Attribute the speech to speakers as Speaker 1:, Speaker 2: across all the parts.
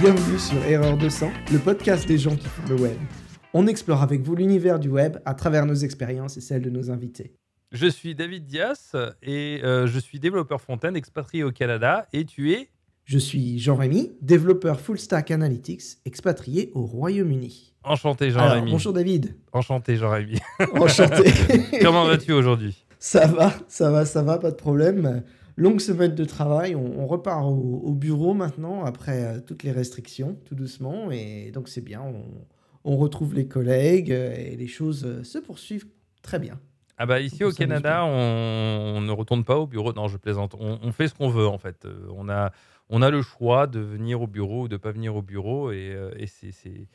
Speaker 1: Bienvenue sur Erreur 200, le podcast des gens qui font le web. On explore avec vous l'univers du web à travers nos expériences et celles de nos invités.
Speaker 2: Je suis David Dias et euh, je suis développeur front-end expatrié au Canada et tu es?
Speaker 1: Je suis Jean-Rémy, développeur full stack analytics expatrié au Royaume-Uni.
Speaker 2: Enchanté Jean-Rémy.
Speaker 1: bonjour David.
Speaker 2: Enchanté Jean-Rémy.
Speaker 1: Enchanté.
Speaker 2: Comment vas-tu aujourd'hui?
Speaker 1: Ça va, ça va, ça va, pas de problème. Longue semaine de travail, on, on repart au, au bureau maintenant après euh, toutes les restrictions, tout doucement, et donc c'est bien, on, on retrouve les collègues euh, et les choses euh, se poursuivent très bien.
Speaker 2: Ah bah ici au Canada, on, on ne retourne pas au bureau. Non, je plaisante. On, fait ce qu'on veut en fait. On a, on a le choix de venir au bureau ou de pas venir au bureau et, et c'est-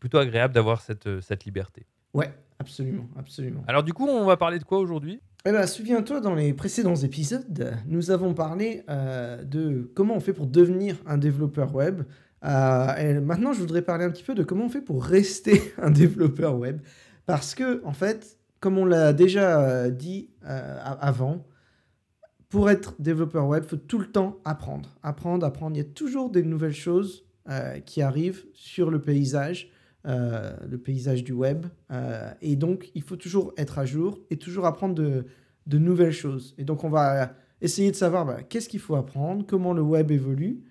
Speaker 2: plutôt agréable d'avoir cette, cette liberté.
Speaker 1: Ouais, absolument, absolument.
Speaker 2: Alors du coup, on va parler de quoi aujourd'hui?
Speaker 1: Eh ben, souviens-toi, dans les précédents épisodes, nous avons parlé euh, de comment on fait pour devenir un développeur web. Euh, maintenant, je voudrais parler un petit peu de comment on fait pour rester un développeur web. Parce que, en fait, comme on l'a déjà euh, dit avant, pour être développeur web, il faut tout le temps apprendre. Apprendre, apprendre. Il y a toujours des nouvelles choses qui arrivent sur le paysage, le paysage du web. Euh, et donc, il faut toujours être à jour et toujours apprendre de, de nouvelles choses. Et donc, on va essayer de savoir bah, qu'est-ce qu'il faut apprendre, comment le web évolue.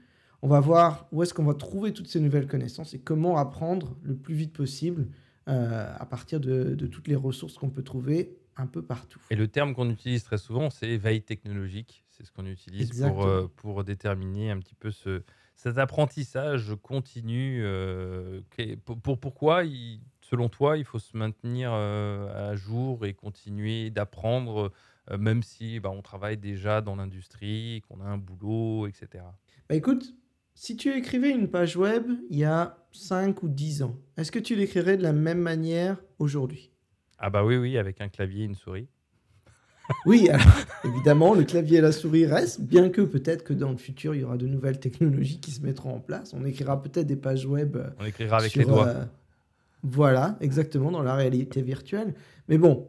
Speaker 1: On va voir où est-ce qu'on va trouver toutes ces nouvelles connaissances et comment apprendre le plus vite possible euh, à partir de, de toutes les ressources qu'on peut trouver un peu partout.
Speaker 2: Et le terme qu'on utilise très souvent, c'est veille technologique. C'est ce qu'on utilise euh, pour déterminer un petit peu ce, cet apprentissage continu. euh, qu'est- pour, pour- pourquoi, il- selon toi, il faut se maintenir euh, à jour et continuer d'apprendre, euh, même si bah, on travaille déjà dans l'industrie, qu'on a un boulot, etc.
Speaker 1: Bah écoute, si tu écrivais une page web il y a 5 ou 10 ans, est-ce que tu l'écrirais de la même manière aujourd'hui?
Speaker 2: Ah bah oui, oui, avec un clavier et une souris.
Speaker 1: Oui, alors évidemment, le clavier et la souris restent, bien que peut-être que dans le futur, il y aura de nouvelles technologies qui se mettront en place. On écrira peut-être des pages web euh,
Speaker 2: On écrira avec
Speaker 1: sur,
Speaker 2: les doigts.
Speaker 1: euh, voilà, exactement, dans la réalité virtuelle. Mais bon,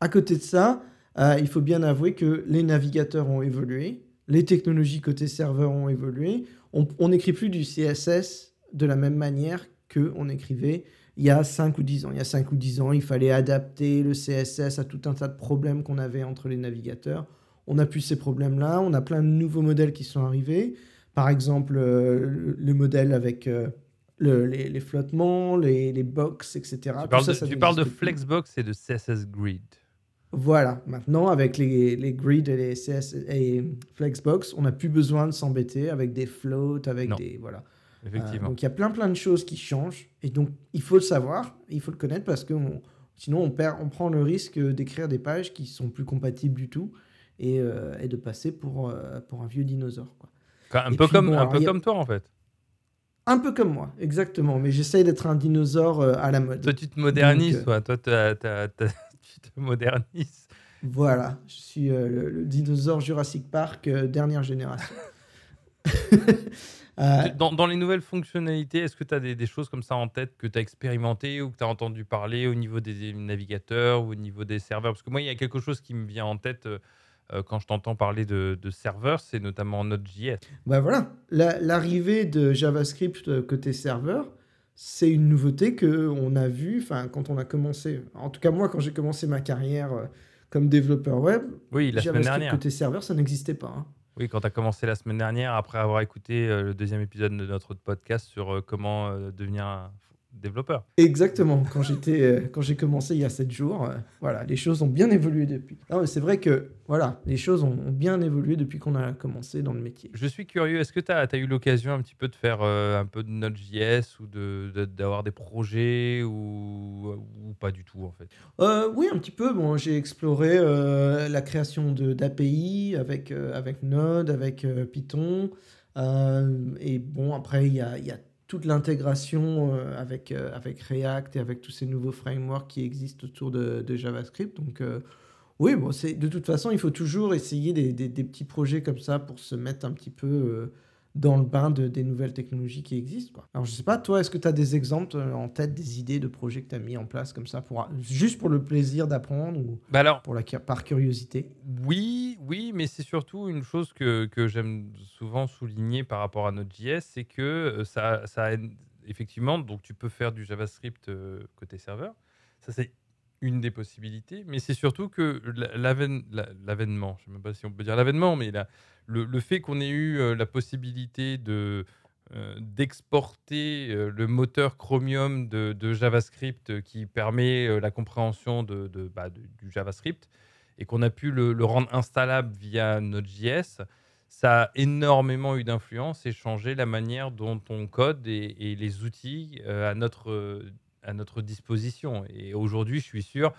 Speaker 1: à côté de ça, euh, il faut bien avouer que les navigateurs ont évolué, les technologies côté serveur ont évolué. On on n'écrit plus du CSS de la même manière qu'on écrivait il y a 5 ou 10 ans. Il y a 5 ou 10 ans, il fallait adapter le CSS à tout un tas de problèmes qu'on avait entre les navigateurs. On n'a plus ces problèmes-là. On a plein de nouveaux modèles qui sont arrivés. Par exemple, euh, le, le modèle avec euh, le- les, les flottements, les, les box, etc.
Speaker 2: Tu
Speaker 1: Tout
Speaker 2: parles,
Speaker 1: ça,
Speaker 2: de,
Speaker 1: ça
Speaker 2: tu parles de
Speaker 1: n'existe plus.
Speaker 2: Flexbox et de CSS Grid.
Speaker 1: Voilà, maintenant avec les, les grids et les CS et Flexbox, on n'a plus besoin de s'embêter avec des floats, avec
Speaker 2: Non.
Speaker 1: des. Voilà. Euh,
Speaker 2: Effectivement.
Speaker 1: donc il y a plein plein de choses qui changent et donc il faut le savoir, il faut le connaître parce que on- sinon on, perd, on prend le risque d'écrire des pages qui sont plus compatibles du tout et, euh, et de passer pour, euh, pour un vieux dinosaure. Quoi.
Speaker 2: un
Speaker 1: et
Speaker 2: peu,
Speaker 1: puis
Speaker 2: comme,
Speaker 1: bon,
Speaker 2: un peu
Speaker 1: a-
Speaker 2: comme toi, en fait.
Speaker 1: Un peu comme moi, exactement, mais j'essaye d'être un dinosaure à la mode.
Speaker 2: Toi, tu te modernises,
Speaker 1: Donc, euh,
Speaker 2: toi. Toi, tu te modernises.
Speaker 1: Voilà, je suis euh, le, le dinosaure Jurassic Park euh, dernière génération. Euh,
Speaker 2: Dans, dans les nouvelles fonctionnalités, est-ce que tu as des, des choses comme ça en tête que tu as expérimenté ou que tu as entendu parler au niveau des navigateurs ou au niveau des serveurs? Parce que moi, il y a quelque chose qui me vient en tête euh, euh, quand je t'entends parler de, de serveurs, c'est notamment Node.js.
Speaker 1: Bah voilà, La- l'arrivée de JavaScript côté serveur, c'est une nouveauté que on a vue, enfin quand on a commencé, en tout cas moi quand j'ai commencé ma carrière comme développeur web,
Speaker 2: Oui, la semaine
Speaker 1: JavaScript
Speaker 2: dernière.
Speaker 1: côté serveur, ça n'existait pas. hein.
Speaker 2: Oui, quand tu as commencé la semaine dernière, après avoir écouté euh, le deuxième épisode de notre podcast sur euh, comment euh, devenir un développeur.
Speaker 1: Exactement, quand j'étais, euh, quand j'ai commencé il y a 7 jours, euh, voilà, les choses ont bien évolué depuis. C'est vrai que voilà, les choses ont, bien évolué depuis qu'on a commencé dans le métier.
Speaker 2: Je suis curieux, est-ce que tu as, eu l'occasion un petit peu de faire euh, un peu de Node.js ou de- de- d'avoir des projets ou, ou pas du tout en fait?
Speaker 1: Euh, oui, un petit peu. Bon, j'ai exploré euh, la création de d'API avec, avec Node, avec Python. Et bon, après, il y a, il y a toute l'intégration euh, avec, euh, avec React et avec tous ces nouveaux frameworks qui existent autour de, de JavaScript. Donc, euh, oui, bon, c'est, de toute façon, il faut toujours essayer des, des- des petits projets comme ça pour se mettre un petit peu euh, dans le bain de, des nouvelles technologies qui existent. Quoi. Alors je sais pas, toi, est-ce que tu as des exemples en tête, des idées de projets que tu as mis en place comme ça, pour, juste pour le plaisir d'apprendre ou
Speaker 2: bah alors,
Speaker 1: pour la, par curiosité?
Speaker 2: Oui, oui, mais c'est surtout une chose que, que j'aime souvent souligner par rapport à Node.js, c'est que euh, ça, ça effectivement, donc tu peux faire du JavaScript euh, côté serveur. Ça, c'est une des possibilités, mais c'est surtout que l'avènement, je ne sais même pas si on peut dire l'avènement, mais le, fait qu'on ait eu euh, la possibilité de d'exporter le moteur Chromium de, JavaScript qui permet la compréhension de, bah, du JavaScript et qu'on a pu le, rendre installable via Node.js, ça a énormément eu d'influence et changé la manière dont on code et, les outils à, notre, à notre disposition. Et aujourd'hui, je suis sûr,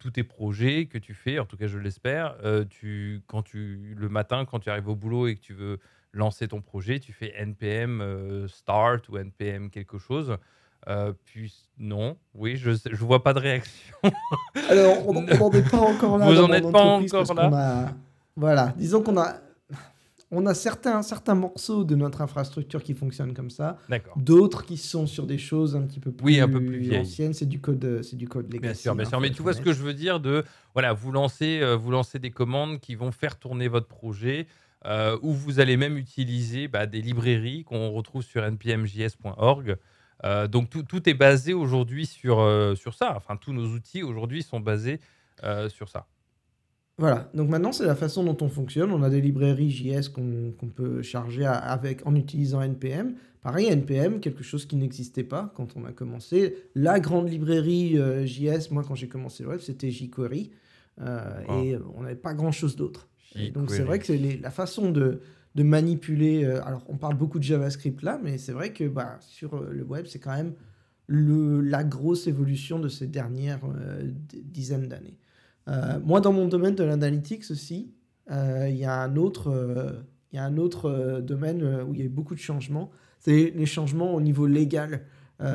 Speaker 2: tous tes projets que tu fais, en tout cas je l'espère, euh, tu, le matin, quand tu arrives au boulot et que tu veux lancer ton projet, tu fais NPM euh, start ou NPM quelque chose. Euh, puis non, oui, je ne vois pas de réaction.
Speaker 1: Alors, on n'en est pas encore là.
Speaker 2: Vous n'en êtes pas encore là.
Speaker 1: Voilà, disons qu'on a on a certains, certains morceaux de notre infrastructure qui fonctionnent comme ça. D'autres qui sont sur des choses un petit peu plus,
Speaker 2: oui, un peu plus
Speaker 1: anciennes. C'est du code, c'est du code legacy.
Speaker 2: Bien sûr, bien sûr. Mais tu vois ce que je veux dire de voilà, vous lancez, euh, vous lancez des commandes qui vont faire tourner votre projet. Euh, où vous allez même utiliser bah, des librairies qu'on retrouve sur npmjs.org. Euh, donc tout, tout, est basé aujourd'hui sur, sur ça. Enfin, tous nos outils aujourd'hui sont basés sur ça.
Speaker 1: Voilà, donc maintenant c'est la façon dont on fonctionne. On a des librairies JS qu'on peut charger avec, en utilisant NPM. Pareil, NPM, quelque chose qui n'existait pas quand on a commencé. La grande librairie euh, JS, moi quand j'ai commencé le web, c'était jQuery. Euh, et on n'avait pas grand-chose d'autre. Donc c'est vrai que c'est la façon de, de manipuler... Euh, alors on parle beaucoup de JavaScript là, mais c'est vrai que bah, sur le web, c'est quand même le, la grosse évolution de ces dernières dizaines d'années. Euh, moi, dans mon domaine de l'analytics aussi, euh, il y a un autre, euh, y a un autre domaine où il y a eu beaucoup de changements. C'est les changements au niveau légal.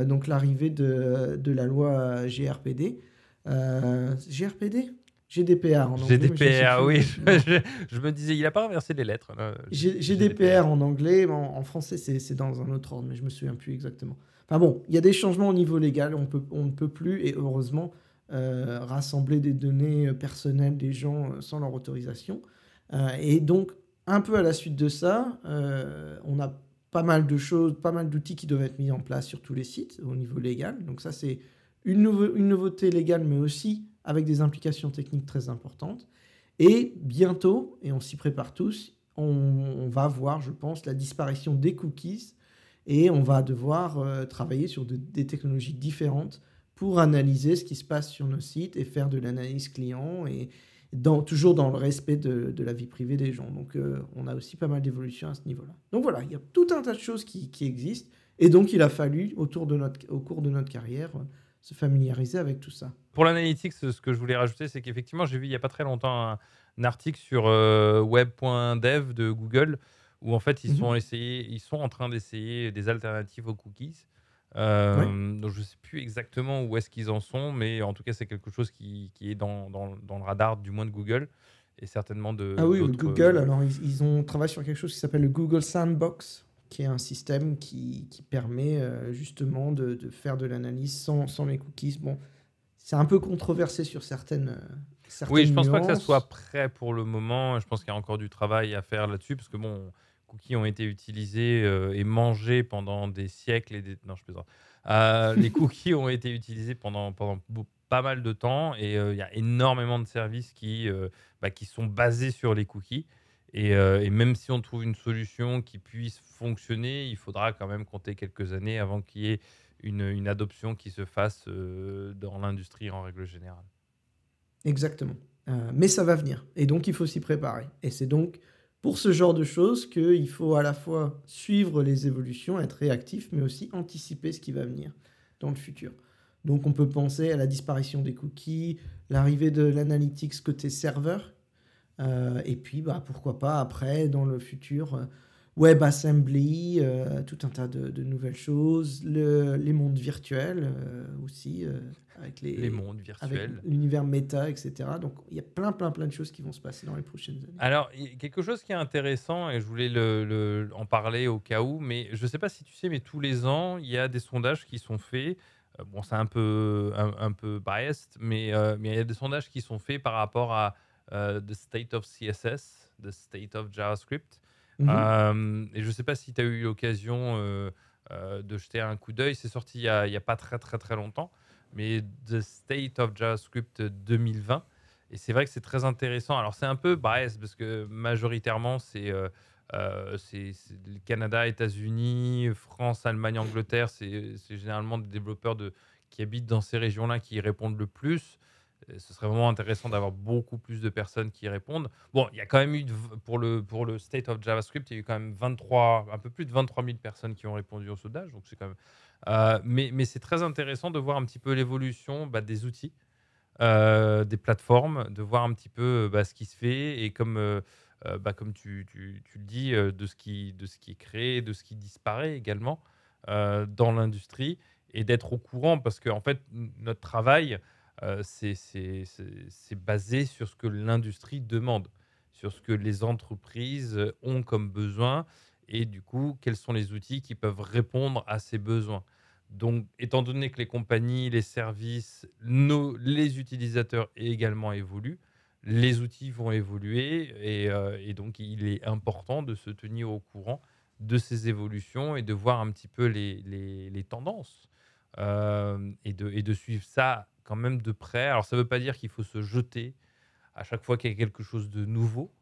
Speaker 1: donc l'arrivée de, de, la loi GRPD. GRPD GDPR en
Speaker 2: anglais. GDPR, oui. Je, me disais, il n'a pas inversé les lettres.
Speaker 1: GDPR, en anglais, en, français, c'est dans un autre ordre, mais je me souviens plus exactement. Enfin bon, il y a des changements au niveau légal, on, peut, on ne peut plus, et heureusement, euh, rassembler des données personnelles des gens euh, sans leur autorisation. Euh, et donc, un peu à la suite de ça, on a pas mal de choses, pas mal d'outils qui doivent être mis en place sur tous les sites au niveau légal. Donc ça, c'est une, une nouveauté légale, mais aussi avec des implications techniques très importantes. Et bientôt, et on s'y prépare tous, on, va voir, je pense, la disparition des cookies et on va devoir travailler sur des technologies différentes pour analyser ce qui se passe sur nos sites et faire de l'analyse client et toujours dans le respect de, de, la vie privée des gens. Donc euh, on a aussi pas mal d'évolutions à ce niveau-là. Donc voilà, il y a tout un tas de choses qui, qui, existent et donc il a fallu autour de notre, au cours de notre carrière se familiariser avec tout ça.
Speaker 2: Pour l'analytics, ce que je voulais rajouter, c'est qu'effectivement, j'ai vu il n'y a pas très longtemps un, article sur euh, web.dev de Google où en fait ils, mhm. sont essayés, ils sont en train d'essayer des alternatives aux cookies. Euh, donc je ne sais plus exactement où est-ce qu'ils en sont, mais en tout cas c'est quelque chose qui, qui est dans, dans, dans, le radar du moins de Google et certainement de.
Speaker 1: Ah oui, Google. Alors ils, ils, ont travaillé sur quelque chose qui s'appelle le Google Sandbox, qui est un système qui, qui permet euh, justement de, de, faire de l'analyse sans, sans, les cookies. Bon, c'est un peu controversé sur certaines. Euh, certaines
Speaker 2: oui, je pense pas que ça soit prêt pour le moment. Je pense qu'il y a encore du travail à faire là-dessus, parce que bon cookies ont été utilisés euh, et mangés pendant des siècles et des... Non, je plaisante. Euh, les cookies ont été utilisés pendant, pendant pas mal de temps et euh, il y a énormément de services qui, bah, qui sont basés sur les cookies. Et, et, même si on trouve une solution qui puisse fonctionner, il faudra quand même compter quelques années avant qu'il y ait une, une, adoption qui se fasse dans l'industrie en règle générale.
Speaker 1: Exactement. mais ça va venir. Et donc, il faut s'y préparer. Et c'est donc pour ce genre de choses qu'il faut à la fois suivre les évolutions, être réactif, mais aussi anticiper ce qui va venir dans le futur. Donc on peut penser à la disparition des cookies, l'arrivée de l'analytics côté serveur, euh, et puis bah, pourquoi pas après, dans le futur, euh, WebAssembly, euh, tout un tas de, de nouvelles choses, le- les mondes virtuels euh, aussi, avec les,
Speaker 2: Les mondes virtuels.
Speaker 1: l'univers méta, etc. Donc il y a plein, plein, plein de choses qui vont se passer dans les prochaines années.
Speaker 2: Alors, quelque chose qui est intéressant, et je voulais le- le- en parler au cas où, mais je ne sais pas si tu sais, mais tous les ans, il y a des sondages qui sont faits. Bon, c'est un peu, un, un peu biased, mais, euh, mais il y a des sondages qui sont faits par rapport à the state of CSS, the state of JavaScript.
Speaker 1: Mhm.
Speaker 2: Euh, et je ne sais pas si tu as eu l'occasion euh, euh, de jeter un coup d'œil. C'est sorti il n'y a, pas très très très longtemps. Mais The State of JavaScript 2020. Et c'est vrai que c'est très intéressant. Alors c'est un peu bias parce que majoritairement c'est euh, euh, le Canada, États-Unis, France, Allemagne, Angleterre. C'est c'est généralement des développeurs de, qui habitent dans ces régions-là qui y répondent le plus. Et ce serait vraiment intéressant d'avoir beaucoup plus de personnes qui répondent. Bon, il y a quand même eu, pour le, pour le State of JavaScript, il y a eu quand même 23, un peu plus de 23 000 personnes qui ont répondu au sondage. Donc quand même. Euh, mais mais c'est très intéressant de voir un petit peu l'évolution bah, des outils, euh, des plateformes, de voir un petit peu euh, bah, ce qui se fait et comme, euh, euh, bah, comme tu, tu- tu le dis, euh, de, ce qui, de ce qui est créé, de ce qui disparaît également euh, dans l'industrie et d'être au courant parce que en fait, notre travail, euh, c'est basé sur ce que l'industrie demande, sur ce que les entreprises ont comme besoin et du coup, quels sont les outils qui peuvent répondre à ces besoins. Donc, étant donné que les compagnies, les services, les utilisateurs également évoluent, les outils vont évoluer et, euh, et donc il est important de se tenir au courant de ces évolutions et de voir un petit peu les, tendances euh, et de suivre ça quand même de près. Alors ça ne veut pas dire qu'il faut se jeter à chaque fois qu'il y a quelque chose de nouveau,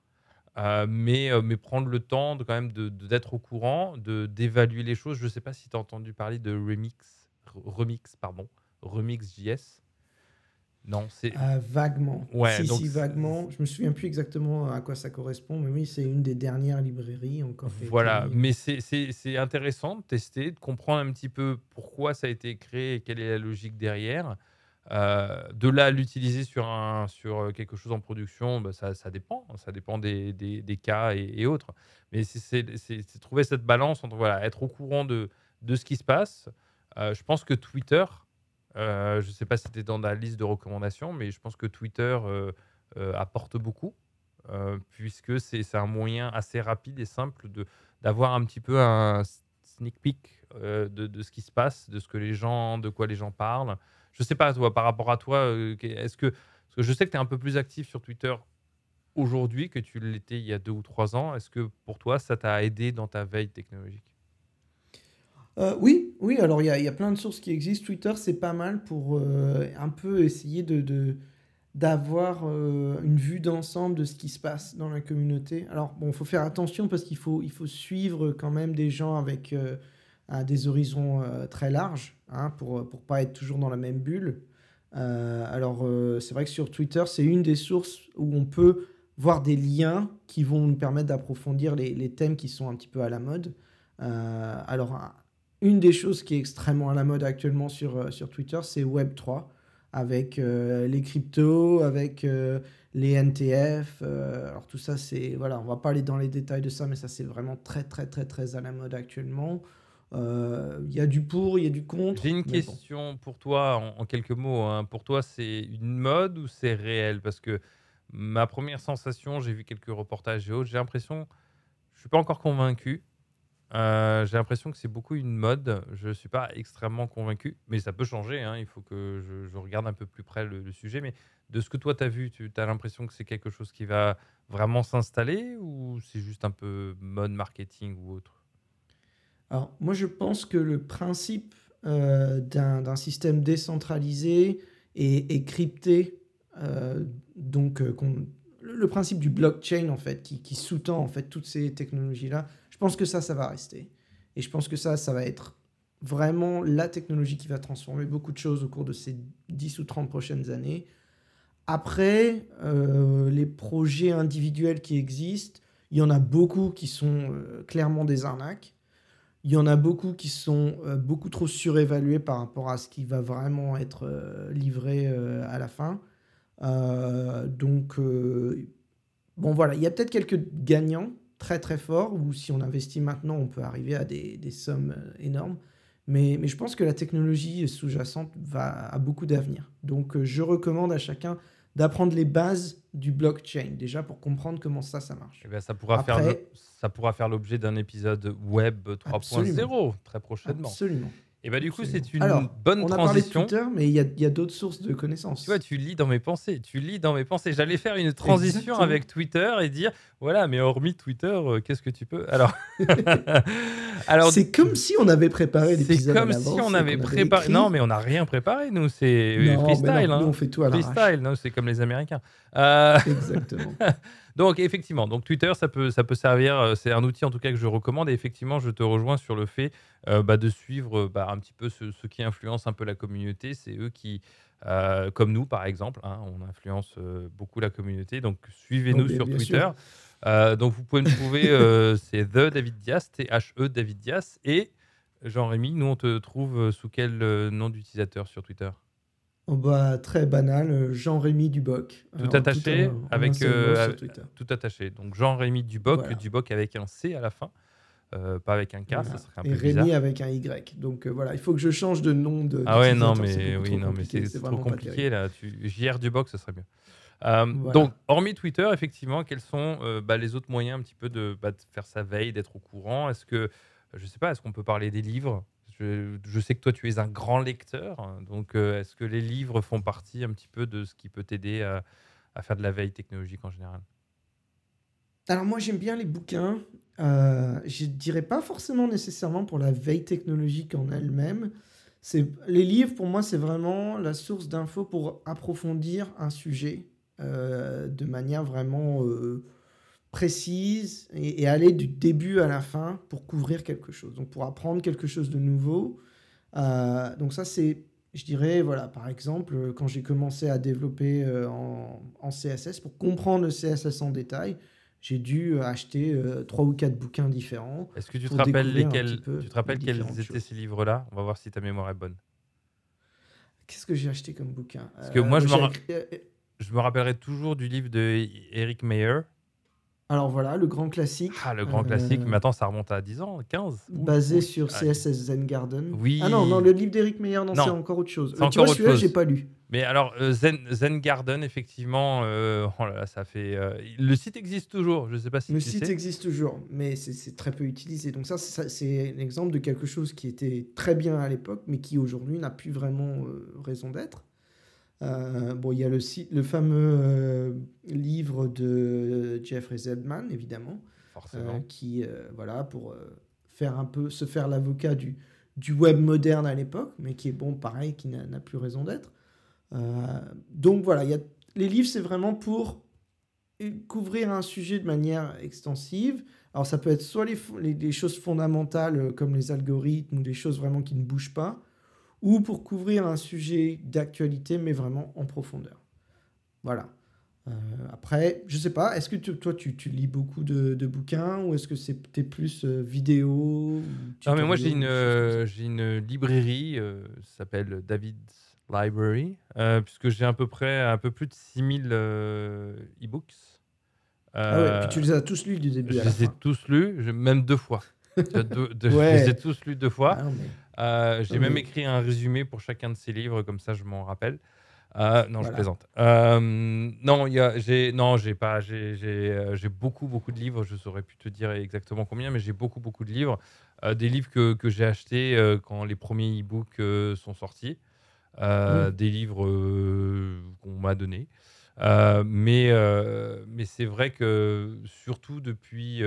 Speaker 2: euh, mais, euh, mais prendre le temps de quand même de- de- d'être au courant, d'évaluer les choses. Je ne sais pas si tu as entendu parler de Remix, Re- Remix, pardon, Remix JS. Non, c'est
Speaker 1: Euh, vaguement.
Speaker 2: Ouais,
Speaker 1: si,
Speaker 2: donc
Speaker 1: si, vaguement. Je me souviens plus exactement à quoi ça correspond, mais oui, c'est une des dernières librairies encore.
Speaker 2: Voilà, mais c'est intéressant de tester, de comprendre un petit peu pourquoi ça a été créé et quelle est la logique derrière. Euh, de là l'utiliser sur, sur quelque chose en production, bah, ça, ça dépend. Ça dépend des, des- cas et, autres. Mais c'est- trouver cette balance entre voilà, être au courant de, de ce qui se passe. Euh, je pense que Twitter, euh, je ne sais pas si c'était dans la liste de recommandations, mais je pense que Twitter euh, euh, apporte beaucoup euh, puisque c'est un moyen assez rapide et simple d'avoir un petit peu un sneak peek euh, de, de ce qui se passe, de ce que les gens, de quoi les gens parlent. Je sais pas toi, par rapport à toi, euh, est-ce que je sais que tu es un peu plus actif sur Twitter aujourd'hui que tu l'étais il y a deux ou trois ans. Est-ce que pour toi ça t'a aidé dans ta veille technologique?
Speaker 1: Euh, oui, oui, alors il y a, plein de sources qui existent. Twitter, c'est pas mal pour euh, un peu essayer de, d'avoir une vue d'ensemble de ce qui se passe dans la communauté. Alors, bon, il faut faire attention parce qu'il faut, il faut suivre quand même des gens avec à des horizons euh, très larges hein, pour pour pas être toujours dans la même bulle. Euh, alors, euh, c'est vrai que sur Twitter, c'est une des sources où on peut voir des liens qui vont nous permettre d'approfondir les, thèmes qui sont un petit peu à la mode. Euh, alors, un- une des choses qui est extrêmement à la mode actuellement sur, euh, sur Twitter, c'est Web3, avec euh, les cryptos, avec euh, les NTF. euh, alors tout ça, c'est... Voilà, on va pas aller dans les détails de ça, mais ça, c'est vraiment très, très, très, très à la mode actuellement. Euh, Il y a du pour, il y a du contre.
Speaker 2: J'ai une
Speaker 1: bon.
Speaker 2: question pour toi en, en quelques mots. hein. Pour toi, c'est une mode ou c'est réel? Parce que ma première sensation, j'ai vu quelques reportages et autres, j'ai l'impression, je suis pas encore convaincu. Euh, j'ai l'impression que c'est beaucoup une mode. Je ne suis pas extrêmement convaincu, mais ça peut changer. hein. Il faut que je, je regarde un peu plus près le, le sujet. Mais de ce que toi, tu as vu, tu as l'impression que c'est quelque chose qui va vraiment s'installer ou c'est juste un peu mode marketing ou autre?
Speaker 1: Alors, moi, je pense que le principe euh, d'un système décentralisé et, crypté, euh, donc euh, le, principe du blockchain, en fait, qui, sous-tend en fait toutes ces technologies-là, je pense que ça, ça va rester. Et je pense que ça, ça va être vraiment la technologie qui va transformer beaucoup de choses au cours de ces 10 ou 30 prochaines années. Après, euh, les projets individuels qui existent, il y en a beaucoup qui sont clairement des arnaques. Il y en a beaucoup qui sont euh, beaucoup trop surévalués par rapport à ce qui va vraiment être euh, livré euh, à la fin. Donc, bon voilà, il y a peut-être quelques gagnants, très très fort, ou si on investit maintenant, on peut arriver à des, sommes énormes. Mais, mais je pense que la technologie sous-jacente va a beaucoup d'avenir. Donc je recommande à chacun d'apprendre les bases du blockchain, déjà pour comprendre comment ça, ça marche.
Speaker 2: Eh ça pourra faire le- ça pourra faire l'objet d'un épisode web 3.0 très prochainement.
Speaker 1: Absolument.
Speaker 2: Et bah du coup, c'est une
Speaker 1: Alors,
Speaker 2: bonne
Speaker 1: On a parlé de
Speaker 2: transition.
Speaker 1: Twitter, mais il y a, il y a d'autres sources de connaissances.
Speaker 2: Tu vois, tu lis dans mes pensées. Tu lis dans mes pensées. J'allais faire une transition
Speaker 1: Exactement.
Speaker 2: avec Twitter et dire voilà, mais hormis Twitter, euh, qu'est-ce que tu peux? Alors, alors
Speaker 1: c'est comme si on avait préparé
Speaker 2: c'est
Speaker 1: l'épisode. à
Speaker 2: comme si on avait préparé. Non, mais on n'a rien préparé. Nous, c'est euh, freestyle.
Speaker 1: non,
Speaker 2: hein.
Speaker 1: nous, on fait tout à.
Speaker 2: Freestyle, non, c'est comme les Américains. Euh,
Speaker 1: Exactement.
Speaker 2: donc effectivement, donc Twitter, ça peut, ça peut servir. euh, C'est un outil en tout cas que je recommande. Et effectivement, je te rejoins sur le fait euh, bah, de suivre euh, bah, un petit peu ceux, ceux qui influencent un peu la communauté. C'est eux qui, euh, comme nous par exemple, hein, on influence beaucoup la communauté. Donc suivez-nous
Speaker 1: Oh,
Speaker 2: sur Twitter. Euh, donc vous pouvez me trouver, c'est The David Diaz, T-H-E David Diaz. Et Jean-Rémy, nous on te trouve sous quel nom d'utilisateur sur Twitter?
Speaker 1: Oh, bah, très banal, euh, Jean-Rémy Duboc.
Speaker 2: Tout
Speaker 1: Alors,
Speaker 2: attaché, avec, euh, avec-
Speaker 1: Twitter.
Speaker 2: Tout attaché. Donc Jean-Rémy Duboc,
Speaker 1: Voilà.
Speaker 2: Duboc avec un C à la fin, euh, pas avec un K,
Speaker 1: Voilà.
Speaker 2: ça serait un
Speaker 1: Et
Speaker 2: peu
Speaker 1: Rémi
Speaker 2: bizarre.
Speaker 1: avec un Y. Donc euh, voilà, il faut que je change de nom de.
Speaker 2: Ah ouais, non, mais oui, non, mais c'est trop compliqué là. Tu... JR Duboc, ça serait mieux. Euh,
Speaker 1: Voilà.
Speaker 2: Donc, hormis Twitter, effectivement, quels sont euh, bah, les autres moyens un petit peu de, bah, de faire sa veille, d'être au courant? Est-ce que, je sais pas, est-ce qu'on peut parler des livres? Je, sais que toi, tu es un grand lecteur, hein, donc euh, est-ce que les livres font partie un petit peu de ce qui peut t'aider à, faire de la veille technologique en général?
Speaker 1: Alors moi j'aime bien les bouquins. Euh, je dirais pas forcément nécessairement pour la veille technologique en elle-même. Les livres pour moi c'est vraiment la source d'infos pour approfondir un sujet euh, de manière vraiment précise et, et aller du début à la fin pour couvrir quelque chose. Donc pour apprendre quelque chose de nouveau. Euh, donc ça c'est je dirais, voilà, par exemple, quand j'ai commencé à développer euh, en, en CSS, pour comprendre le CSS en détail, j'ai dû acheter euh, trois ou quatre bouquins différents.
Speaker 2: Est-ce que tu te rappelles lesquels Tu te rappelles
Speaker 1: les
Speaker 2: quels étaient
Speaker 1: choses.
Speaker 2: ces livres-là? On va voir si ta mémoire est bonne.
Speaker 1: Qu'est-ce que j'ai acheté comme bouquin?
Speaker 2: Parce que moi, je me rappellerai toujours du livre de Eric Meyer.
Speaker 1: Alors voilà, le grand classique.
Speaker 2: Ah, le grand
Speaker 1: euh,
Speaker 2: classique. Mais attends, ça remonte à 10 ans, 15 Ouh,
Speaker 1: Basé
Speaker 2: ouh.
Speaker 1: sur
Speaker 2: Ah,
Speaker 1: CSS Zen Garden.
Speaker 2: Oui.
Speaker 1: Ah non, non, le livre d'Eric Meyer, non,
Speaker 2: Non.
Speaker 1: c'est encore autre chose.
Speaker 2: C'est
Speaker 1: Euh, tu vois, celui-là, j'ai pas lu.
Speaker 2: Mais alors, euh, Zen, Zen Garden, effectivement, euh, oh là là, ça fait. euh, le site existe toujours. Je sais pas si
Speaker 1: Le
Speaker 2: tu
Speaker 1: site
Speaker 2: sais.
Speaker 1: existe toujours, mais c'est- c'est très peu utilisé. Donc ça, c'est un exemple de quelque chose qui était très bien à l'époque, mais qui aujourd'hui n'a plus vraiment euh, raison d'être. Euh, bon, il y a le, fameux euh, livre de Jeffrey Zeldman, évidemment,
Speaker 2: Forcément.
Speaker 1: euh, qui, voilà, pour faire un peu, se faire l'avocat du, du web moderne à l'époque, mais qui est bon, pareil, qui n'a plus raison d'être. Donc voilà, il y a, les livres, c'est vraiment pour couvrir un sujet de manière extensive. Alors ça peut être soit les, les, les choses fondamentales comme les algorithmes ou des choses vraiment qui ne bougent pas, ou pour couvrir un sujet d'actualité mais vraiment en profondeur. Voilà. Euh, après, je sais pas, est-ce que tu- toi tu, tu lis beaucoup de, de bouquins ou est-ce que c'est plus euh, vidéo
Speaker 2: Non, mais moi, j'ai une, euh, une librairie, ça s'appelle David's Library, puisque j'ai à peu près un peu plus de 6000 euh, e-books.
Speaker 1: Ah ouais, puis tu les as tous lus du début
Speaker 2: je
Speaker 1: à la
Speaker 2: les ai tous lus, je- même deux fois. De- de- de-
Speaker 1: Ouais.
Speaker 2: Je les ai tous lus deux fois.
Speaker 1: Ah mais-
Speaker 2: Euh, j'ai même écrit un résumé pour chacun de ces livres, comme ça je m'en rappelle. Euh, non, je plaisante. Euh, non, j'ai, non, j'ai pas, j'ai, euh, j'ai beaucoup, beaucoup de livres. Je saurais plus te dire exactement combien, mais j'ai beaucoup, beaucoup de livres. Euh, des livres que, que j'ai achetés quand les premiers e-books sont sortis.
Speaker 1: Mm.
Speaker 2: Des livres qu'on m'a donnés. Mais mais c'est vrai que surtout depuis,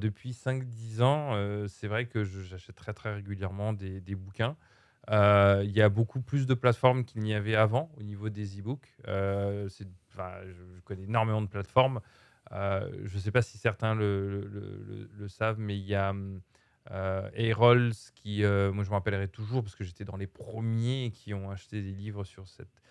Speaker 2: depuis 5-10 ans, euh, c'est vrai que j'achète très très régulièrement des, des bouquins. Euh, Il y a beaucoup plus de plateformes qu'il n'y avait avant au niveau des e-books. Euh, je, connais énormément de plateformes. Je ne sais pas si certains le, savent, mais il y a hum, qui, moi je me rappellerai toujours parce que j'étais dans les premiers qui ont acheté des livres sur cette.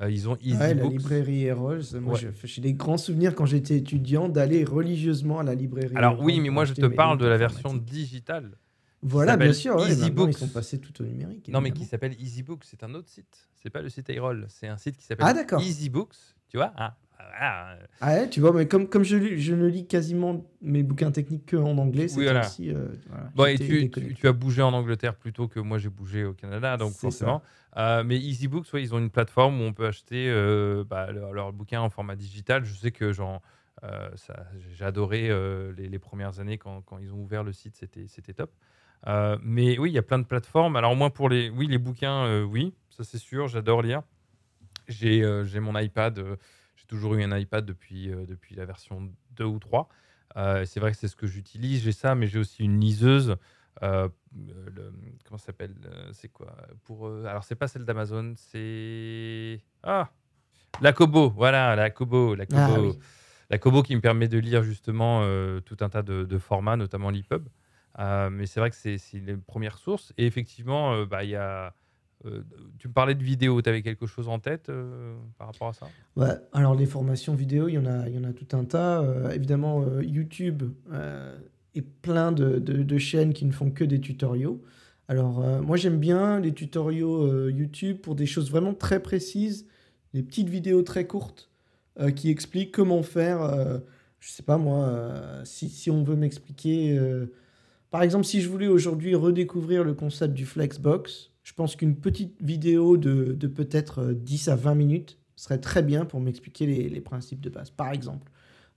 Speaker 2: Euh, ils ont Easy
Speaker 1: Ouais, la
Speaker 2: Books.
Speaker 1: librairie Errols. Moi,
Speaker 2: Ouais.
Speaker 1: j'ai- des grands souvenirs quand j'étais étudiant d'aller religieusement à la librairie.
Speaker 2: Alors
Speaker 1: Errols
Speaker 2: oui, mais moi je te parle de la version digitale.
Speaker 1: Voilà, bien sûr. ouais,
Speaker 2: Easy
Speaker 1: maintenant, ils
Speaker 2: Books.
Speaker 1: sont passés tout au numérique.
Speaker 2: Non, mais qui s'appelle EasyBooks, c'est un autre site. C'est pas le site Airol, c'est un site qui s'appelle
Speaker 1: Ah, d'accord.
Speaker 2: EasyBooks. Tu vois Ah, voilà.
Speaker 1: Ah ouais, tu vois, mais comme, comme je, je ne lis quasiment mes bouquins techniques qu'en anglais, c'est
Speaker 2: voilà.
Speaker 1: aussi. euh, voilà,
Speaker 2: Bon, et tu, tu,
Speaker 1: déconnecté.
Speaker 2: tu as bougé en Angleterre plutôt que moi j'ai bougé au Canada, donc forcément. Euh, mais Easy Books, ouais, ils ont une plateforme où on peut acheter euh, bah, leurs bouquins en format digital. Je sais que euh, ça- j'ai adoré euh, les, les premières années quand, quand ils ont ouvert le site, c'était top. Euh, mais oui, il y a plein de plateformes. Alors moi, pour les, oui, les bouquins, euh, oui, ça c'est sûr, j'adore lire. J'ai euh, j'ai mon iPad, euh, toujours eu un iPad depuis, euh, depuis la version 2 ou 3. Euh, c'est vrai que c'est ce que j'utilise, j'ai ça, mais j'ai aussi une liseuse. euh, le- comment ça s'appelle euh, C'est quoi pour, euh, Alors, c'est pas celle d'Amazon, c'est. Ah La Kobo, voilà, la Kobo. La Kobo,
Speaker 1: Ah oui.
Speaker 2: la Kobo qui me permet de lire justement euh, tout un tas de, de formats, notamment l'EPUB. Euh, mais c'est vrai que c'est les premières sources. Et effectivement, euh, bah, il y a. euh, tu me parlais de vidéos, tu avais quelque chose en tête euh, par rapport à ça?
Speaker 1: Ouais, alors les formations vidéo, il y en a, tout un tas. Euh, évidemment, YouTube est plein de, chaînes qui ne font que des tutoriaux. Alors, moi, j'aime bien les tutoriaux YouTube pour des choses vraiment très précises, des petites vidéos très courtes qui expliquent comment faire. je sais pas moi, si, si on veut m'expliquer. par exemple, si je voulais aujourd'hui redécouvrir le concept du Flexbox, je pense qu'une petite vidéo de, de peut-être euh, 10 à 20 minutes serait très bien pour m'expliquer les, les principes de base, par exemple.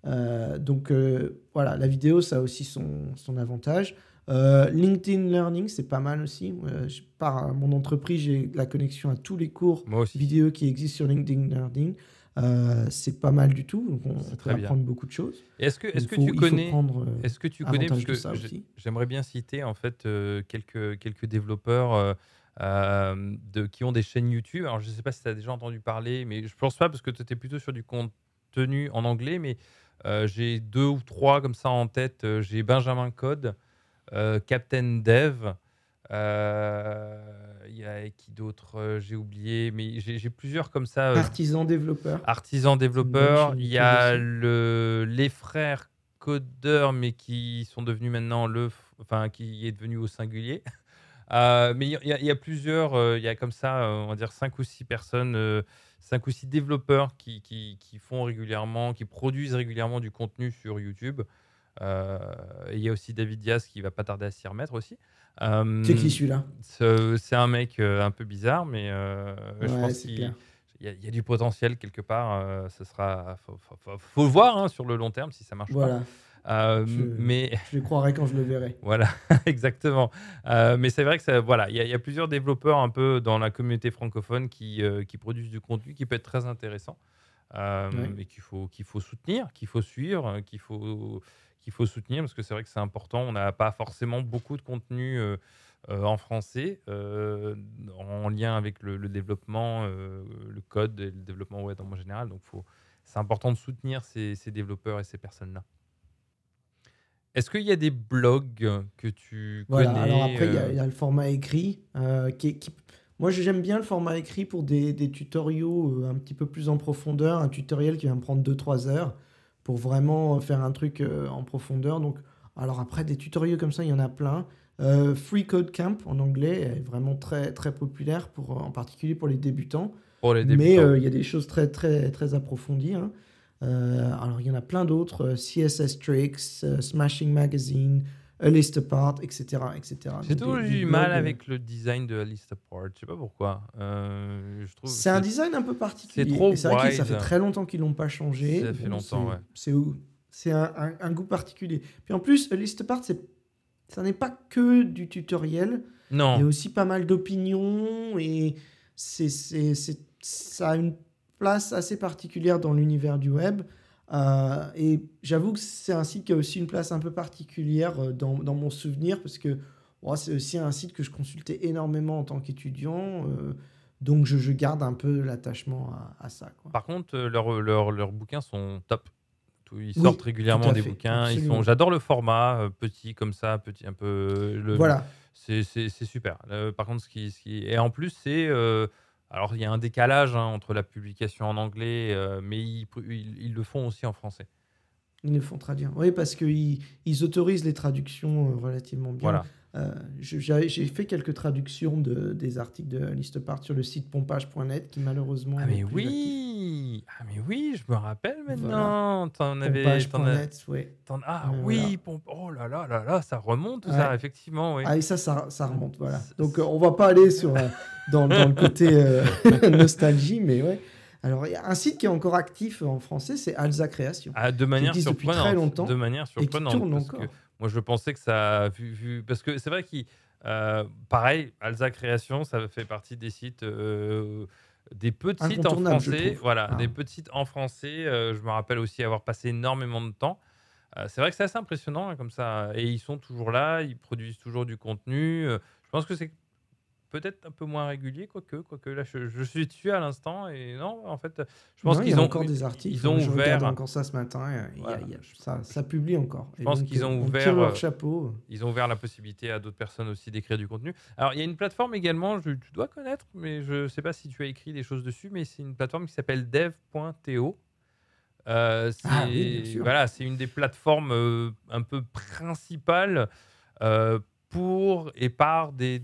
Speaker 1: Euh, donc euh, voilà, la vidéo, ça a aussi son, son avantage. Euh, LinkedIn Learning, c'est pas mal aussi. Euh, je- par mon entreprise, j'ai la connexion à tous les cours vidéo qui existent sur LinkedIn Learning. Euh, c'est pas mal du tout. Donc on, on peut
Speaker 2: bien.
Speaker 1: apprendre beaucoup de choses.
Speaker 2: Est-ce que, est-ce que tu connais.
Speaker 1: euh,
Speaker 2: Est-ce que tu connais parce que j'aimerais bien citer en fait euh, quelques quelques développeurs euh, de qui ont des chaînes YouTube. Alors je sais pas si tu as déjà entendu parler, mais je pense pas parce que tu étais plutôt sur du contenu en anglais, mais euh, j'ai deux ou trois comme ça en tête. Euh, J'ai Benjamin Code, euh, Captain Dev. Il y a qui d'autre J'ai oublié, mais j'ai plusieurs comme ça.
Speaker 1: Artisan développeur.
Speaker 2: artisans développeurs.
Speaker 1: chaîne
Speaker 2: Il y a le, les frères codeurs, mais qui sont devenus maintenant le, enfin qui est devenu au singulier. Euh, mais il y, a- il y a plusieurs, euh, il y a comme ça, euh, on va dire cinq ou six personnes, euh, cinq ou six développeurs qui, qui, qui font régulièrement, qui produisent régulièrement du contenu sur YouTube. Euh, et il y a aussi David Diaz qui va pas tarder à s'y remettre aussi.
Speaker 1: C'est qui celui-là?
Speaker 2: ce- C'est un mec euh, un peu bizarre, mais euh, je
Speaker 1: Ouais,
Speaker 2: pense
Speaker 1: c'est
Speaker 2: qu'il
Speaker 1: clair.
Speaker 2: il y, a- il y a du potentiel quelque part. euh, ce sera, faut, faut- faut- faut le voir hein, sur le long terme si ça marche
Speaker 1: Voilà,
Speaker 2: pas. Euh,
Speaker 1: Je-
Speaker 2: Mais
Speaker 1: je le croirai quand je le verrai.
Speaker 2: voilà, exactement. Euh, mais c'est vrai que ça, voilà, il y, a- il y a plusieurs développeurs un peu dans la communauté francophone qui, euh, qui produisent du contenu qui peut être très intéressant et qu'il faut qu'il faut soutenir, qu'il faut suivre, qu'il faut qu'il faut soutenir parce que c'est vrai que c'est important. On n'a pas forcément beaucoup de contenu. en français, en lien avec le, le développement, le code et le développement web en général. Donc, faut- c'est important de soutenir ces, ces développeurs et ces personnes-là. Est-ce qu'il y a des blogs que tu
Speaker 1: Voilà,
Speaker 2: connais
Speaker 1: alors après, il y, a-
Speaker 2: euh,
Speaker 1: il y a le format écrit. euh, qui, est- qui- Moi, j'aime bien le format écrit pour des, des tutoriaux euh, un petit peu plus en profondeur. Un tutoriel qui va me prendre 2-3 heures pour vraiment faire un truc en profondeur. Donc, alors après, des tutoriaux comme ça, il y en a plein. Euh, Free Code Camp en anglais est vraiment très, très populaire, pour, en particulier pour les débutants.
Speaker 2: pour les
Speaker 1: Mais
Speaker 2: débutants
Speaker 1: euh, il y a des choses très, très, très approfondies. hein. Euh, alors, il y en a plein d'autres. euh, CSS Tricks, euh, Smashing Magazine, A List Apart, etc. etc.
Speaker 2: J'ai toujours eu du mal avec le design de Alice Apart. Je sais pas pourquoi. Euh,
Speaker 1: C'est un design un peu particulier.
Speaker 2: c'est trop
Speaker 1: Et c'est vrai que ça fait très longtemps qu'ils l'ont pas changé.
Speaker 2: Ça fait longtemps,
Speaker 1: c'est-
Speaker 2: ouais.
Speaker 1: C'est où- c'est un, un- un goût particulier. Puis en plus, A List Apart, ça n'est pas que du tutoriel. Il y a
Speaker 2: Non,
Speaker 1: aussi pas mal d'opinions et c'est- ça a une place assez particulière dans l'univers du web. Euh, et j'avoue que c'est un site qui a aussi une place un peu particulière euh, dans, dans mon souvenir parce que c'est aussi un site que je consultais énormément en tant qu'étudiant. euh, donc je, je garde un peu l'attachement à, à ça. Quoi.
Speaker 2: Par contre, leurs leurs- leurs bouquins sont top. Ils sortent régulièrement des
Speaker 1: fait,
Speaker 2: bouquins. Ils sont. J'adore le format petit comme ça, petit un peu. Le,
Speaker 1: Voilà.
Speaker 2: C'est super. Par contre, ce qui, ce qui- et en plus, c'est euh, alors il y a un décalage hein, entre la publication en anglais, euh, mais ils, ils- ils le font aussi en français.
Speaker 1: Ils le font traduire. Oui, parce qu'ils ils autorisent les traductions euh, relativement bien.
Speaker 2: Voilà.
Speaker 1: Euh, j'ai fait quelques traductions de, des articles de Listepart sur le site pompage.net qui malheureusement
Speaker 2: Ah
Speaker 1: n'est
Speaker 2: mais oui! Ah mais oui, je me rappelle
Speaker 1: Voilà.
Speaker 2: maintenant. T'en avais, t'en t'en- ah
Speaker 1: Euh,
Speaker 2: oui, pom- oh là là là là, ça remonte tout
Speaker 1: Ouais.
Speaker 2: ça, effectivement, oui.
Speaker 1: Ah, et ça, ça, ça remonte, voilà. Donc, euh, on va pas aller sur, euh, dans, dans le côté euh, nostalgie, mais ouais. Alors, il y a un site qui est encore actif en français, c'est Alza Création.
Speaker 2: Ah, de manière
Speaker 1: existe depuis
Speaker 2: surprenante.
Speaker 1: très longtemps
Speaker 2: de manière
Speaker 1: et qui
Speaker 2: surprenante. parce
Speaker 1: encore.
Speaker 2: que moi, je pensais que ça a vu, vu- parce que c'est vrai qu'il, euh, pareil, Alza Création, ça fait partie des sites, euh, des petits sites en français, voilà,
Speaker 1: Ah.
Speaker 2: des petits sites en français. euh, je me rappelle aussi avoir passé énormément de temps. Euh, c'est vrai que c'est assez impressionnant hein, comme ça, et ils sont toujours là, ils produisent toujours du contenu. euh, je pense que c'est peut-être un peu moins régulier, quoique, quoique là, je, je suis dessus à l'instant, et non, en fait, je pense qu'ils
Speaker 1: a
Speaker 2: ont
Speaker 1: encore des articles.
Speaker 2: ils ont
Speaker 1: je
Speaker 2: ouvert.
Speaker 1: encore ça ce matin. et il y a-
Speaker 2: Voilà.
Speaker 1: il y a- ça, ça publie encore.
Speaker 2: Je
Speaker 1: Et
Speaker 2: pense qu'ils ont
Speaker 1: on
Speaker 2: ouvert,
Speaker 1: leur
Speaker 2: euh,
Speaker 1: chapeau.
Speaker 2: Ils ont ouvert la possibilité à d'autres personnes aussi d'écrire du contenu. Alors, il y a une plateforme également, je, tu dois connaître, mais je ne sais pas si tu as écrit des choses dessus, mais c'est une plateforme qui s'appelle dev.to. Euh, c'est
Speaker 1: Ah oui,
Speaker 2: voilà, c'est une des plateformes euh, un peu principales euh, pour et par des,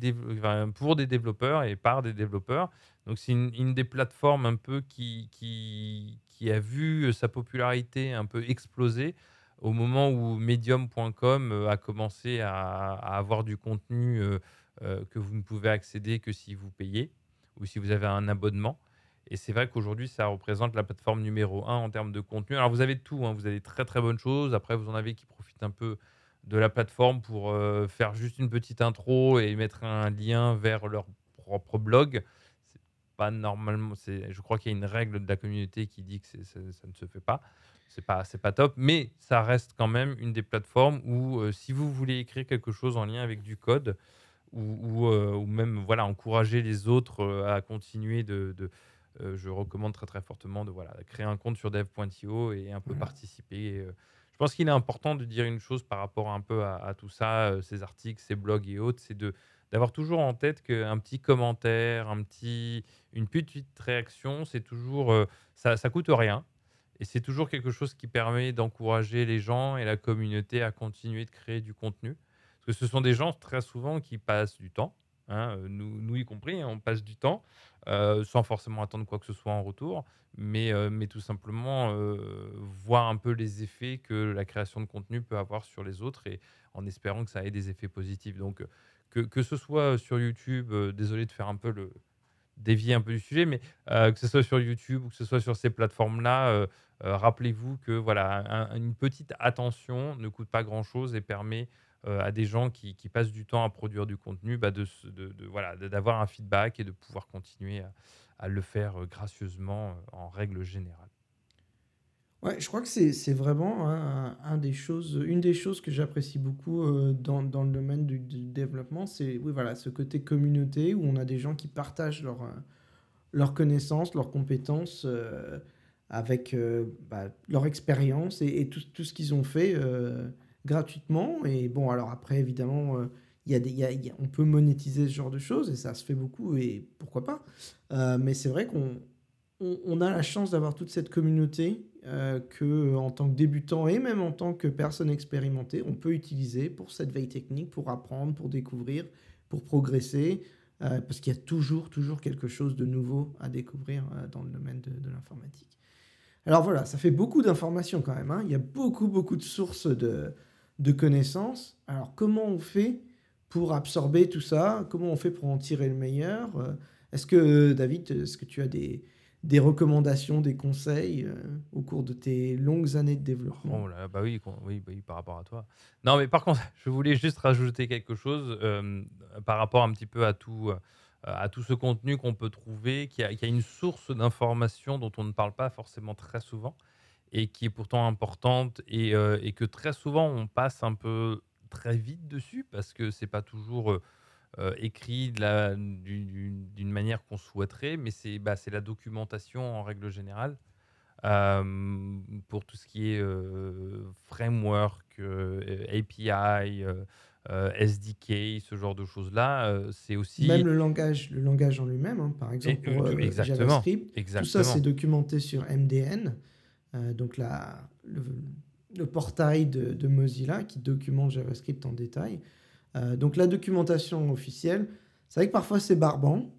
Speaker 2: pour des développeurs et par des développeurs. Donc, c'est une, des plateformes un peu qui, qui, a vu sa popularité un peu exploser au moment où medium.com euh, a commencé à, avoir du contenu euh, euh, que vous ne pouvez accéder que si vous payez ou si vous avez un abonnement. Et c'est vrai qu'aujourd'hui, ça représente la plateforme numéro un en termes de contenu. Alors, vous avez tout, hein, vous avez des très très bonnes choses. Après, vous en avez qui profitent un peu de la plateforme pour euh, faire juste une petite intro et mettre un lien vers leur propre blog. C'est pas normalement. c'est- Je crois qu'il y a une règle de la communauté qui dit que c'est- c'est- ça ne se fait pas. C'est pas, c'est pas top, mais ça reste quand même une des plateformes où, euh, si vous voulez écrire quelque chose en lien avec du code, ou, ou, euh, ou même voilà, encourager les autres à continuer de. de- je recommande très très fortement de voilà, créer un compte sur dev.io et un peu participer. Euh. Pense qu'il est important de dire une chose par rapport un peu à, tout ça, euh, ces articles, ces blogs et autres, c'est de d'avoir toujours en tête qu'un petit commentaire, un petit, une petite réaction, c'est toujours euh, ça, ça coûte rien. Et c'est toujours quelque chose qui permet d'encourager les gens et la communauté à continuer de créer du contenu. Parce que ce sont des gens très souvent qui passent du temps, hein, euh, nous, nous y compris, hein, on passe du temps euh, sans forcément attendre quoi que ce soit en retour, mais, euh, mais tout simplement voir un peu les effets que la création de contenu peut avoir sur les autres et en espérant que ça ait des effets positifs. Donc, que, que ce soit sur YouTube, désolé de faire un peu le dévier un peu du sujet, mais que ce soit sur YouTube ou que ce soit sur ces plateformes-là, rappelez-vous que voilà, un- une petite attention ne coûte pas grand-chose et permet euh, à des gens qui, qui passent du temps à produire du contenu bah, de, voilà, d'avoir un feedback et de pouvoir continuer à, le faire euh, gracieusement euh, en règle générale.
Speaker 1: Ouais, je crois que c'est c'est vraiment un, des choses, une des choses que j'apprécie beaucoup euh, dans, dans le domaine du, développement, c'est oui, voilà, ce côté communauté où on a des gens qui partagent leur, euh, leurs connaissances, leurs compétences euh, avec euh, bah, leur expérience et, tout, ce qu'ils ont fait euh, gratuitement. Et bon, alors après, évidemment, euh, il y a on peut monétiser ce genre de choses et ça se fait beaucoup et pourquoi pas. Mais c'est vrai qu'on on, a la chance d'avoir toute cette communauté euh, que en tant que débutant et même en tant que personne expérimentée, on peut utiliser pour cette veille technique, pour apprendre, pour découvrir, pour progresser, parce qu'il y a toujours, toujours quelque chose de nouveau à découvrir dans le domaine de l'informatique. Alors voilà, ça fait beaucoup d'informations quand même. hein. Il y a beaucoup, beaucoup de sources de, de connaissances. Alors comment on fait pour absorber tout ça? Comment on fait pour en tirer le meilleur? Euh, Est-ce que, David, est-ce que tu as des, des recommandations, des conseils euh, au cours de tes longues années de développement?
Speaker 2: Oh bah oui, oui, bah oui, par rapport à toi. Non, mais par contre, je voulais juste rajouter quelque chose euh, par rapport un petit peu à tout, à tout ce contenu qu'on peut trouver, qui a, a une source d'information dont on ne parle pas forcément très souvent et qui est pourtant importante et, euh, que très souvent on passe un peu très vite dessus parce que c'est pas toujours euh, euh, écrit d'une manière qu'on souhaiterait, mais c'est bah, la documentation en règle générale. Euh, pour tout ce qui est euh, framework, euh, API, euh, SDK, ce genre de choses-là, euh, c'est aussi
Speaker 1: Même le langage, le langage en lui-même, hein, par exemple
Speaker 2: Et, euh,
Speaker 1: pour euh,
Speaker 2: exactement,
Speaker 1: JavaScript, tout ça c'est documenté sur MDN, donc la, le- le portail de, de Mozilla qui documente JavaScript en détail. Donc la documentation officielle, c'est vrai que parfois c'est barbant,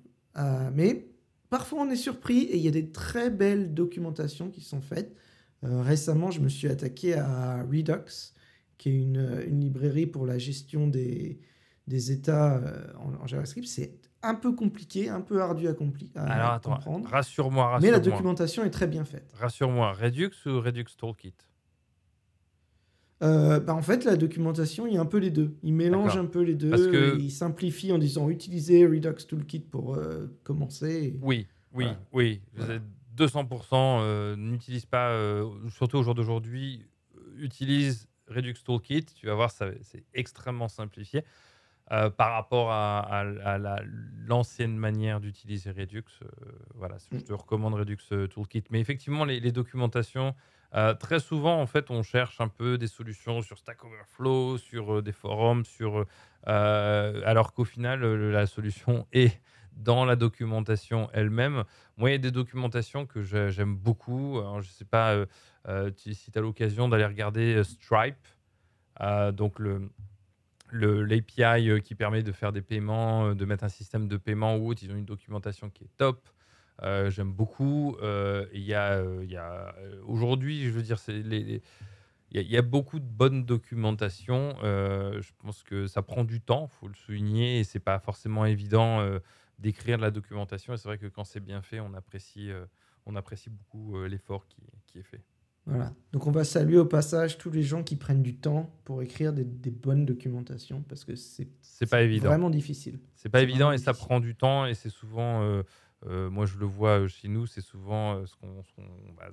Speaker 1: mais parfois on est surpris et il y a des très belles documentations qui sont faites. Récemment, je me suis attaqué à Redux, qui est une, une librairie pour la gestion des, des états en, JavaScript. C'est un peu compliqué, un peu ardu à, à
Speaker 2: Alors, attends,
Speaker 1: comprendre.
Speaker 2: Rassure-moi, rassure-moi.
Speaker 1: Mais la documentation est très bien faite.
Speaker 2: Rassure-moi, Redux ou Redux Toolkit?
Speaker 1: Euh, bah, en fait, la documentation, il y a un peu les deux. Il mélange un peu les deux. Parce que... Il simplifie en disant utilisez Redux Toolkit pour euh, commencer.
Speaker 2: Oui, oui, oui. Vous êtes 200%. Euh, n'utilise pas, surtout au jour d'aujourd'hui, utilise Redux Toolkit. Tu vas voir, c'est extrêmement simplifié. par rapport à, l'ancienne manière d'utiliser Redux, voilà, je mm. te recommande Redux Toolkit. Mais effectivement, les, les documentations, euh, très souvent, en fait, on cherche un peu des solutions sur Stack Overflow, sur euh, des forums, sur, euh, alors qu'au final, la solution est dans la documentation elle-même. Moi, il y a des documentations que j'aime beaucoup. je ne sais pas si tu as l'occasion d'aller regarder Stripe, donc le, l'API qui permet de faire des paiements, de mettre un système de paiement ou autre. Ils ont une documentation qui est top. Euh, j'aime beaucoup. Euh, y a, euh, a aujourd'hui, je veux dire, il y, a beaucoup de bonne documentation. je pense que ça prend du temps, faut le souligner, et c'est pas forcément évident d'écrire de la documentation. Et c'est vrai que quand c'est bien fait, on apprécie, on apprécie beaucoup l'effort qui, est fait.
Speaker 1: Voilà. Donc on va saluer au passage tous les gens qui prennent du temps pour écrire des, des bonnes documentations parce que c'est
Speaker 2: pas évident.
Speaker 1: Vraiment difficile.
Speaker 2: C'est pas évident et ça prend du temps et c'est souvent euh, moi, je le vois euh, chez nous, c'est souvent euh, ce qu'on bah,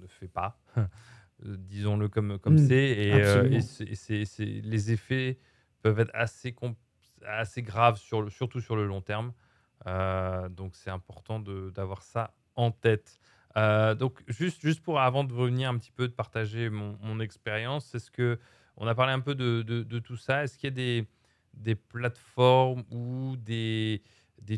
Speaker 2: ne fait pas, disons-le comme comme mmh, c'est. Et, les effets peuvent être assez, assez graves, sur surtout sur le long terme. donc, c'est important d'avoir ça en tête. Donc, juste, juste pour avant de revenir un petit peu, de partager mon, expérience, est-ce que on a parlé un peu de, tout ça Est-ce qu'il y a des, plateformes ou des,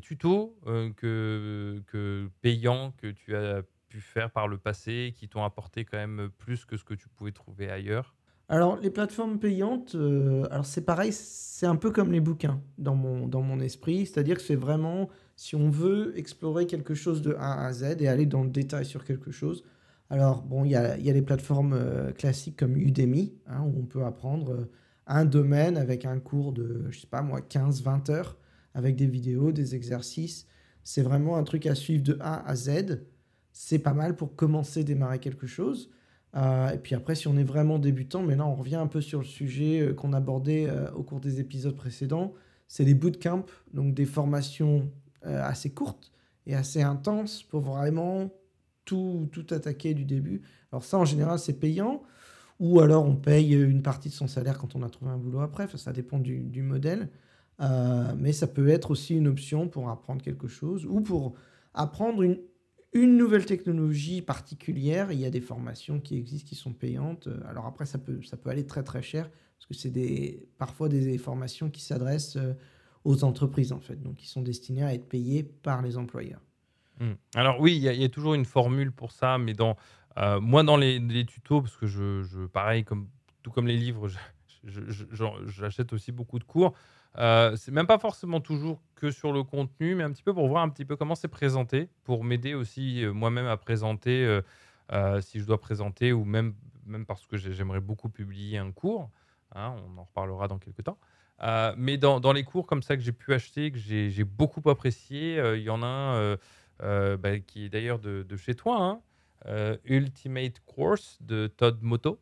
Speaker 2: tutos euh, que payants que tu as pu faire par le passé qui t'ont apporté quand même plus que ce que tu pouvais trouver ailleurs?
Speaker 1: Alors, les plateformes payantes, euh, alors c'est pareil, c'est un peu comme les bouquins dans mon, dans mon esprit. C'est-à-dire que c'est vraiment, si on veut explorer quelque chose de A à Z et aller dans le détail sur quelque chose. Alors, bon, il y a, y a les plateformes euh, classiques comme Udemy, hein, où on peut apprendre un domaine avec un cours de, je sais pas moi, 15-20 heures avec des vidéos, des exercices. C'est vraiment un truc à suivre de A à Z. C'est pas mal pour commencer, démarrer quelque chose. Euh, et puis après, si on est vraiment débutant, mais là on revient un peu sur le sujet euh, qu'on abordait euh, au cours des épisodes précédents, c'est les bootcamps, donc des formations assez courtes et assez intenses pour vraiment tout, tout attaquer du début. Alors ça, en général, c'est payant, ou alors on paye une partie de son salaire quand on a trouvé un boulot après, ça dépend du, modèle. Euh, mais ça peut être aussi une option pour apprendre quelque chose ou pour apprendre une, une nouvelle technologie particulière. Il y a des formations qui existent qui sont payantes. Alors après, ça peut, ça peut aller très très cher parce que c'est des, parfois des formations qui s'adressent euh, aux entreprises en fait, donc qui sont destinées à être payées par les employeurs.
Speaker 2: Hmm. Alors oui, il y, a toujours une formule pour ça, mais dans, euh, moi dans les, tutos, parce que je, pareil, comme, tout comme les livres, j'achète aussi beaucoup de cours. Euh, c'est même pas forcément toujours que sur le contenu, mais un petit peu pour voir un petit peu comment c'est présenté, pour m'aider aussi euh, moi-même à présenter si je dois présenter ou même, même parce que j'aimerais beaucoup publier un cours. Hein, on en reparlera dans quelques temps. Mais dans, les cours comme ça que j'ai pu acheter, que j'ai beaucoup apprécié, il y en a un bah, qui est d'ailleurs de, chez toi, hein, Ultimate Course de Todd Moto.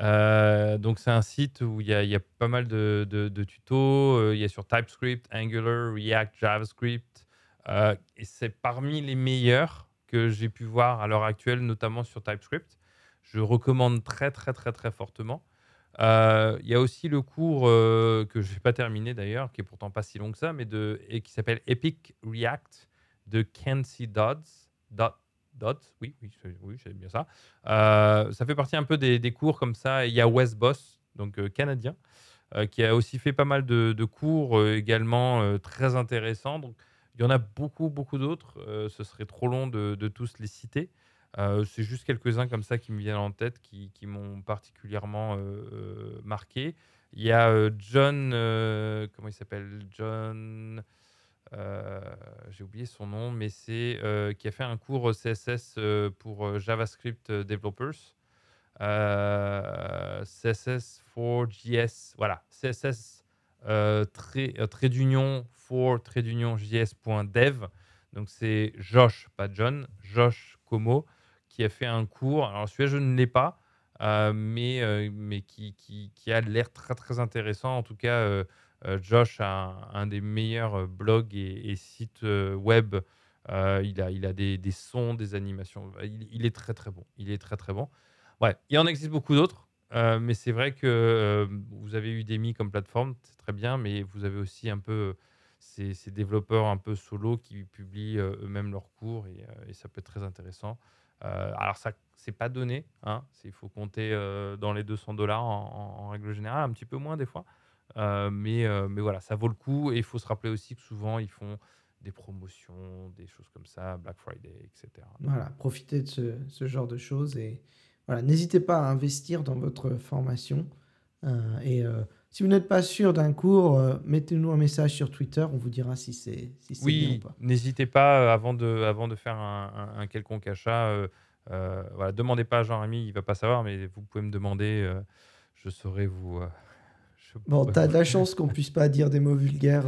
Speaker 2: Euh, donc c'est un site où il y a, pas mal de, tutos. Euh, il y a sur TypeScript, Angular, React, JavaScript. Euh, et c'est parmi les meilleurs que j'ai pu voir à l'heure actuelle, notamment sur TypeScript. Je recommande très très très très fortement. Il y a aussi le cours que je n'ai pas terminé d'ailleurs, qui est pourtant pas si long que ça, mais et qui s'appelle Epic React de Kenzie Dodds. Dot, oui, oui, oui c'est bien ça. Euh, ça fait partie un peu des, cours comme ça. Il y a Wes Boss, donc euh, canadien, euh, qui a aussi fait pas mal de, cours également très intéressants. Donc, il y en a beaucoup, beaucoup d'autres. ce serait trop long de, tous les citer. Heu, c'est juste quelques-uns comme ça qui me viennent en tête, qui m'ont particulièrement, heu marqué. Il y a, John, comment il s'appelle? John, j'ai oublié son nom, mais c'est, qui a fait un cours CSS, pour, JavaScript, developers. CSS for JS, voilà, CSS, trait trait d'union for trait d'union JS.dev. Donc c'est Josh, pas John, Josh Como, qui a fait un cours. Alors celui-là, je ne l'ai pas, heu, mais heu, mais qui qui a l'air très, très intéressant. En tout cas, heu, Josh a un des meilleurs, blogs et sites, web. Il a il a des sons, des animations. Il est très, très bon. Il est très, très bon. Ouais, il en existe beaucoup d'autres, mais c'est vrai que, vous avez Udemy comme plateforme, c'est très bien, mais vous avez aussi un peu, ces développeurs un peu solo qui publient, eux-mêmes leurs cours et ça peut être très intéressant. Heu, alors ça c'est pas donné, hein, il faut compter, heu, dans les 200 en en règle générale, un petit peu moins des fois. Heu, mais mais voilà, ça vaut le coup et il faut se rappeler aussi que souvent ils font des promotions, des choses comme ça, Black Friday et cetera.
Speaker 1: Voilà, profitez de ce genre de choses et voilà, n'hésitez pas à investir dans votre formation, et heu, si vous n'êtes pas sûr d'un cours, heu, mettez-nous un message sur Twitter, on vous dira si c'est si c'est bien ou
Speaker 2: Oui,
Speaker 1: pas.
Speaker 2: n'hésitez pas, heu, avant de avant de faire un un un quelconque achat, heu heu, voilà, demandez pas à Jean-Rémy, il va pas savoir, mais vous pouvez me demander, je saurai vous, je
Speaker 1: Bon,
Speaker 2: pourrais
Speaker 1: tu as
Speaker 2: vous
Speaker 1: de la chance qu'on puisse pas dire des mots vulgaires,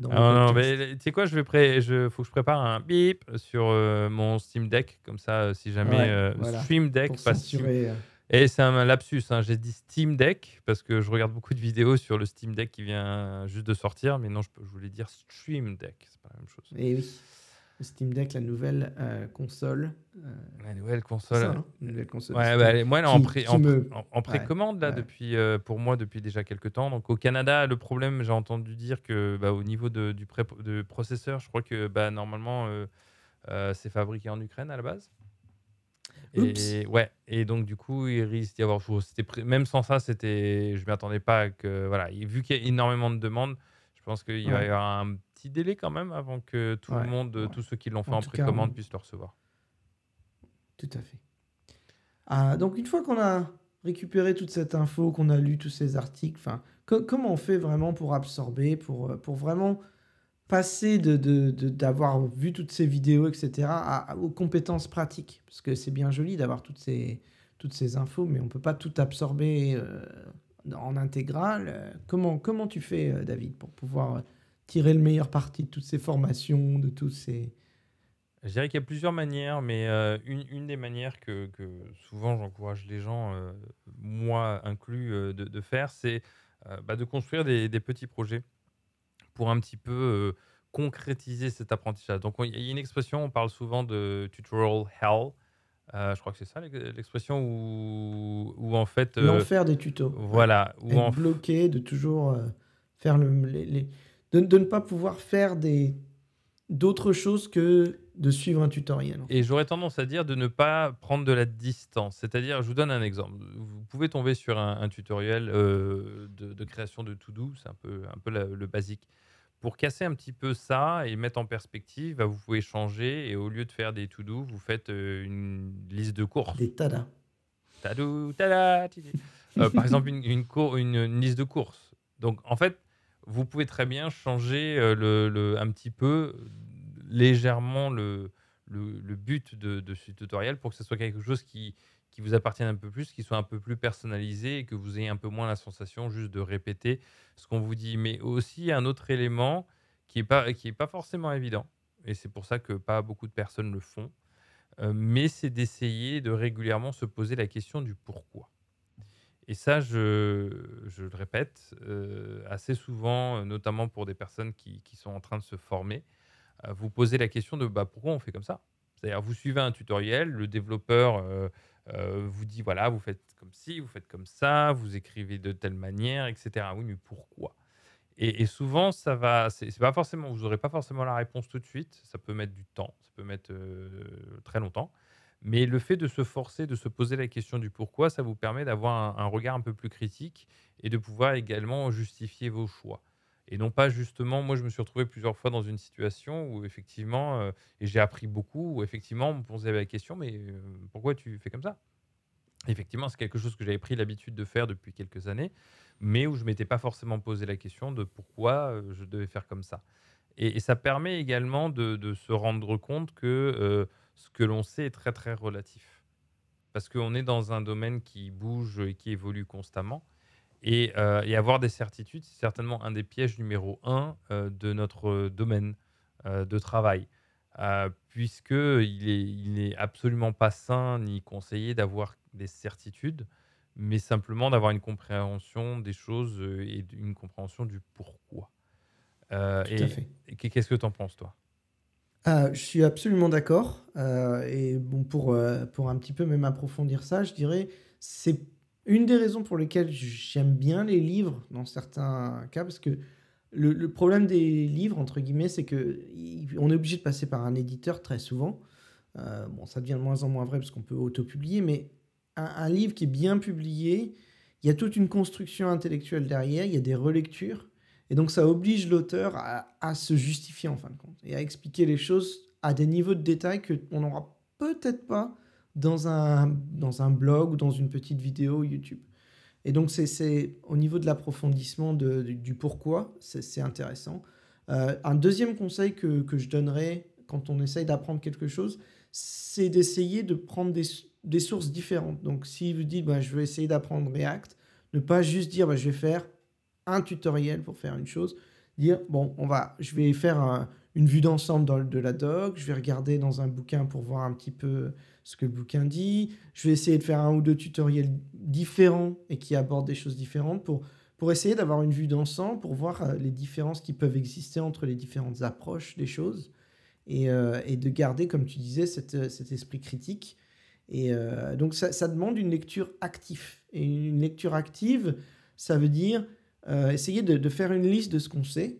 Speaker 1: dans
Speaker 2: ah non, non, mais tu sais quoi? Je vais pré je faut que je prépare un bip sur, mon Steam Deck, comme ça, si jamais,
Speaker 1: Ouais, voilà,
Speaker 2: Stream Deck,
Speaker 1: pour
Speaker 2: pas Steam
Speaker 1: censurer,
Speaker 2: et c'est un lapsus, hein, j'ai dit Steam Deck parce que je regarde beaucoup de vidéos sur le Steam Deck qui vient juste de sortir, mais non, je peux je voulais dire Stream Deck, c'est pas la même chose.
Speaker 1: et oui, le Steam Deck, la nouvelle, heu, console, heu,
Speaker 2: La nouvelle
Speaker 1: ça,
Speaker 2: console,
Speaker 1: hein? Nouvelle console
Speaker 2: Ouais, bah, moi, elle est en
Speaker 1: qui
Speaker 2: pré
Speaker 1: qui
Speaker 2: en pré
Speaker 1: me
Speaker 2: en en
Speaker 1: ouais,
Speaker 2: précommande là
Speaker 1: ouais.
Speaker 2: depuis, heu, pour moi depuis déjà quelques temps. Donc au Canada, le problème, j'ai entendu dire que, bah, au niveau de du pré de processeur, je crois que, bah, normalement, c'est fabriqué en Ukraine à la base! Et ouais et donc du coup, il risque d'y avoir c'était même sans ça, c'était je m'y attendais pas à que voilà et vu qu'il y a énormément de demandes, je pense qu'il va y avoir un petit délai quand même avant que tout le monde,
Speaker 1: ouais.
Speaker 2: tous ceux qui l'ont fait
Speaker 1: En
Speaker 2: en
Speaker 1: tout cas, on
Speaker 2: précommande puissent le recevoir.
Speaker 1: tout à fait. Ah, donc une fois qu'on a récupéré toute cette info, qu'on a lu tous ces articles, enfin, co comment on fait vraiment pour absorber, pour, heu, pour vraiment passer de d'avoir vu toutes ces vidéos et cetera à aux compétences pratiques? Parce que c'est bien joli d'avoir toutes ces toutes ces infos, mais on peut pas tout absorber, heu, en intégrale. Comment comment tu fais, heu, David, pour pouvoir, tirer le meilleur parti de toutes ces formations, de tous ces
Speaker 2: Je dirais qu'il y a plusieurs manières, mais heu, une des manières que souvent j'encourage les gens, moi inclus, de faire, c'est, bah, de construire des petits projets pour un petit peu, heu, concrétiser cet apprentissage. Donc on il y a une expression, on parle souvent de tutorial hell, heu, je crois que c'est ça l'ex l'expression où où en fait, heu,
Speaker 1: l'enfer des tutos,
Speaker 2: voilà, où
Speaker 1: Être
Speaker 2: en
Speaker 1: bloqué, de toujours, heu, faire le les les de de ne pas pouvoir faire des d'autres choses que de suivre un tutoriel,
Speaker 2: Et j'aurais tendance à dire de ne pas prendre de la distance. C'est-à-dire, je vous donne un exemple. Vous pouvez tomber sur un, un tutoriel euh, de, de création de to-do, c'est un peu, un peu la- le basique. Pour casser un petit peu ça et mettre en perspective, bah, vous pouvez changer et au lieu de faire des to-do, vous faites euh, une liste de courses.
Speaker 1: Des tadas.
Speaker 2: Tadou, tada. Euh, par exemple, une, une, cour- une- une liste de courses. Donc, en fait, vous pouvez très bien changer euh, le, le- un petit peu, légèrement, le, le, le but de, de ce tutoriel pour que ce soit quelque chose qui, qui vous appartienne un peu plus, qui soit un peu plus personnalisé et que vous ayez un peu moins la sensation juste de répéter ce qu'on vous dit. Mais aussi, un autre élément qui n'est pas, pas forcément évident, et c'est pour ça que pas beaucoup de personnes le font, Heu, mais c'est d'essayer de régulièrement se poser la question du pourquoi et ça je le répète, heu, assez souvent, notamment pour des personnes qui sont en train de se former, vous posez la question de, bah, pourquoi on fait comme ça? C'est-à-dire vous suivez un tutoriel, le développeur, heu, vous dit: «Voilà, vous faites comme ci, vous faites comme ça, vous écrivez de telle manière» et cetera. Oui, mais pourquoi? Et souvent, ça va c'est pas forcément vous aurez pas forcément la réponse tout de suite, ça peut mettre du temps, ça peut mettre, heu, très longtemps. Mais le fait de se forcer, de se poser la question du pourquoi, ça vous permet d'avoir un regard un peu plus critique et de pouvoir également justifier vos choix. Et non pas justement, moi je me suis retrouvé plusieurs fois dans une situation où effectivement, euh, et j'ai appris beaucoup, où effectivement on me posait la question, mais euh, pourquoi tu fais comme ça? Effectivement, c'est quelque chose que j'avais pris l'habitude de faire depuis quelques années, mais où je m'étais pas forcément posé la question de pourquoi euh, je devais faire comme ça. Et, ça permet également de, se rendre compte que ce que l'on sait est très très relatif. Parce qu'on est dans un domaine qui bouge et qui évolue constamment. Et, euh, et avoir des certitudes, c'est certainement un des pièges numéro un euh, de notre domaine euh, de travail. Puisqu'il est, il n'est absolument pas sain ni conseillé d'avoir des certitudes, mais simplement d'avoir une compréhension des choses et une compréhension du pourquoi.
Speaker 1: Tout à
Speaker 2: et
Speaker 1: fait.
Speaker 2: et qu'est-ce que tu en penses, toi?
Speaker 1: Euh, je suis absolument d'accord. et bon, pour, pour un petit peu même approfondir ça, je dirais, c'est une des raisons pour lesquelles j'aime bien les livres dans certains cas, parce que le, problème des livres, entre guillemets, c'est que on est obligé de passer par un éditeur très souvent. Euh, bon, ça devient de moins en moins vrai parce qu'on peut auto-publier, mais un, livre qui est bien publié, il y a toute une construction intellectuelle derrière, il y a des relectures, et donc ça oblige l'auteur à, à se justifier en fin de compte, et à expliquer les choses à des niveaux de détail qu'on n'aura peut-être pas dans un, dans un blog ou dans une petite vidéo YouTube. Et donc c'est au niveau de l'approfondissement du, pourquoi, c'est intéressant. Euh, un deuxième conseil que, que je donnerais quand on essaye d'apprendre quelque chose, c'est d'essayer de prendre des, des sources différentes. Donc si vous dites, bah, je vais essayer d'apprendre React, ne pas juste dire, bah, je vais faire un tutoriel pour faire une chose, dire, bon, on va, je vais faire un- une vue d'ensemble de la doc, je vais regarder dans un bouquin pour voir un petit peu ce que le bouquin dit, je vais essayer de faire un ou deux tutoriels différents et qui abordent des choses différentes pour, pour essayer d'avoir une vue d'ensemble, pour voir euh, les différences qui peuvent exister entre les différentes approches des choses et, euh, et de garder, comme tu disais, cette, euh, cet esprit critique. Et donc ça, demande une lecture active. Et une lecture active, ça veut dire essayer de, de faire une liste de ce qu'on sait,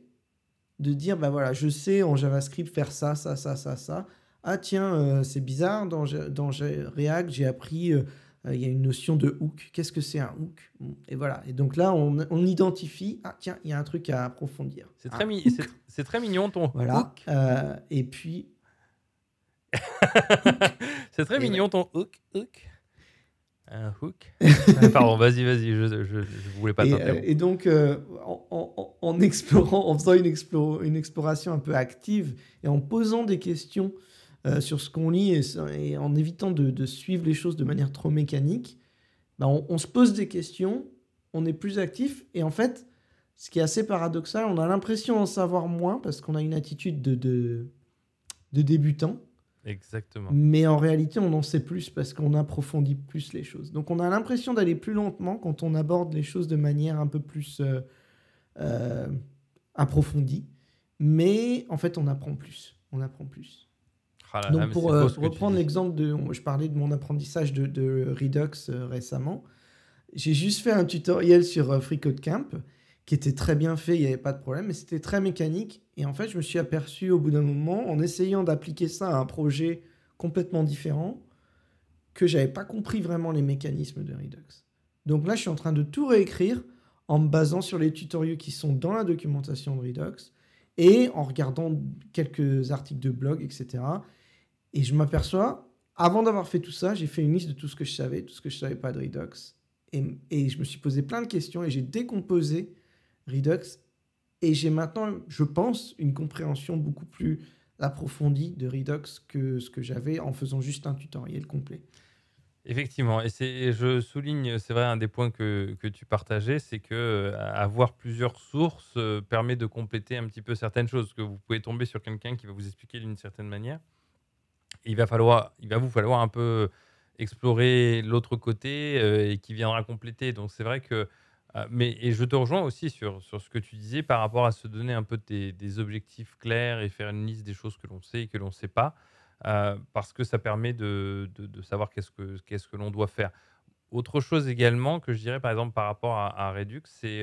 Speaker 1: de dire, bah voilà, je sais en JavaScript faire ça, ça, ça, ça, ça. Ah tiens, euh, c'est bizarre, dans, dans React, j'ai appris, euh, euh, il y a une notion de hook. Qu'est-ce que c'est un hook? Et voilà. Et donc là, on, on identifie, ah tiens, il y a un truc à approfondir.
Speaker 2: C'est très, mi- c'est c'est très mignon ton
Speaker 1: Voilà.
Speaker 2: hook.
Speaker 1: Euh, et puis,
Speaker 2: c'est très
Speaker 1: Et ouais.
Speaker 2: mignon ton hook. hook. Un hook. Ah, Pardon, vas-y, vas-y, je, je, je voulais pas
Speaker 1: Et,
Speaker 2: t'interrompre.
Speaker 1: et donc, euh, en, en- en explorant, en faisant une, une exploration un peu active et en posant des questions euh, sur ce qu'on lit et, en évitant de, de suivre les choses de manière trop mécanique, bah, on, on se pose des questions, on est plus actif et en fait, ce qui est assez paradoxal, on a l'impression d'en savoir moins parce qu'on a une attitude de, de, de débutant.
Speaker 2: Exactement.
Speaker 1: Mais en réalité, on en sait plus parce qu'on approfondit plus les choses. Donc on a l'impression d'aller plus lentement quand on aborde les choses de manière un peu plus euh, euh, approfondie. Mais en fait, on apprend plus. On apprend plus.
Speaker 2: Ah là
Speaker 1: Donc pour euh, reprendre l'exemple de... Je parlais de mon apprentissage de, de Redux euh, récemment. J'ai juste fait un tutoriel sur euh, FreeCodeCamp qui était très bien fait, il n'y avait pas de problème, mais c'était très mécanique. Et en fait, je me suis aperçu au bout d'un moment, en essayant d'appliquer ça à un projet complètement différent, que j'avais pas compris vraiment les mécanismes de Redux. Donc là, je suis en train de tout réécrire en me basant sur les tutoriels qui sont dans la documentation de Redux et en regardant quelques articles de blog, etc. Et je m'aperçois, avant d'avoir fait tout ça, j'ai fait une liste de tout ce que je savais, tout ce que je savais pas de Redux. Et, je me suis posé plein de questions et j'ai décomposé Redux. Et j'ai maintenant, je pense, une compréhension beaucoup plus approfondie de Redux que ce que j'avais en faisant juste un tutoriel complet.
Speaker 2: Effectivement, et, je souligne, c'est vrai, un des points que, que tu partageais, c'est que euh, avoir plusieurs sources euh, permet de compléter un petit peu certaines choses, que vous pouvez tomber sur quelqu'un qui va vous expliquer d'une certaine manière. Il va, falloir, il va vous falloir un peu explorer l'autre côté euh, et qui viendra compléter. Donc c'est vrai que... euh, mais, et je te rejoins aussi sur, sur ce que tu disais par rapport à se donner un peu des, des objectifs clairs et faire une liste des choses que l'on sait et que l'on ne sait pas. Euh, parce que ça permet de, de- savoir qu'est-ce que, qu'est-ce que l'on doit faire. Autre chose également que je dirais par exemple par rapport à, Redux, c'est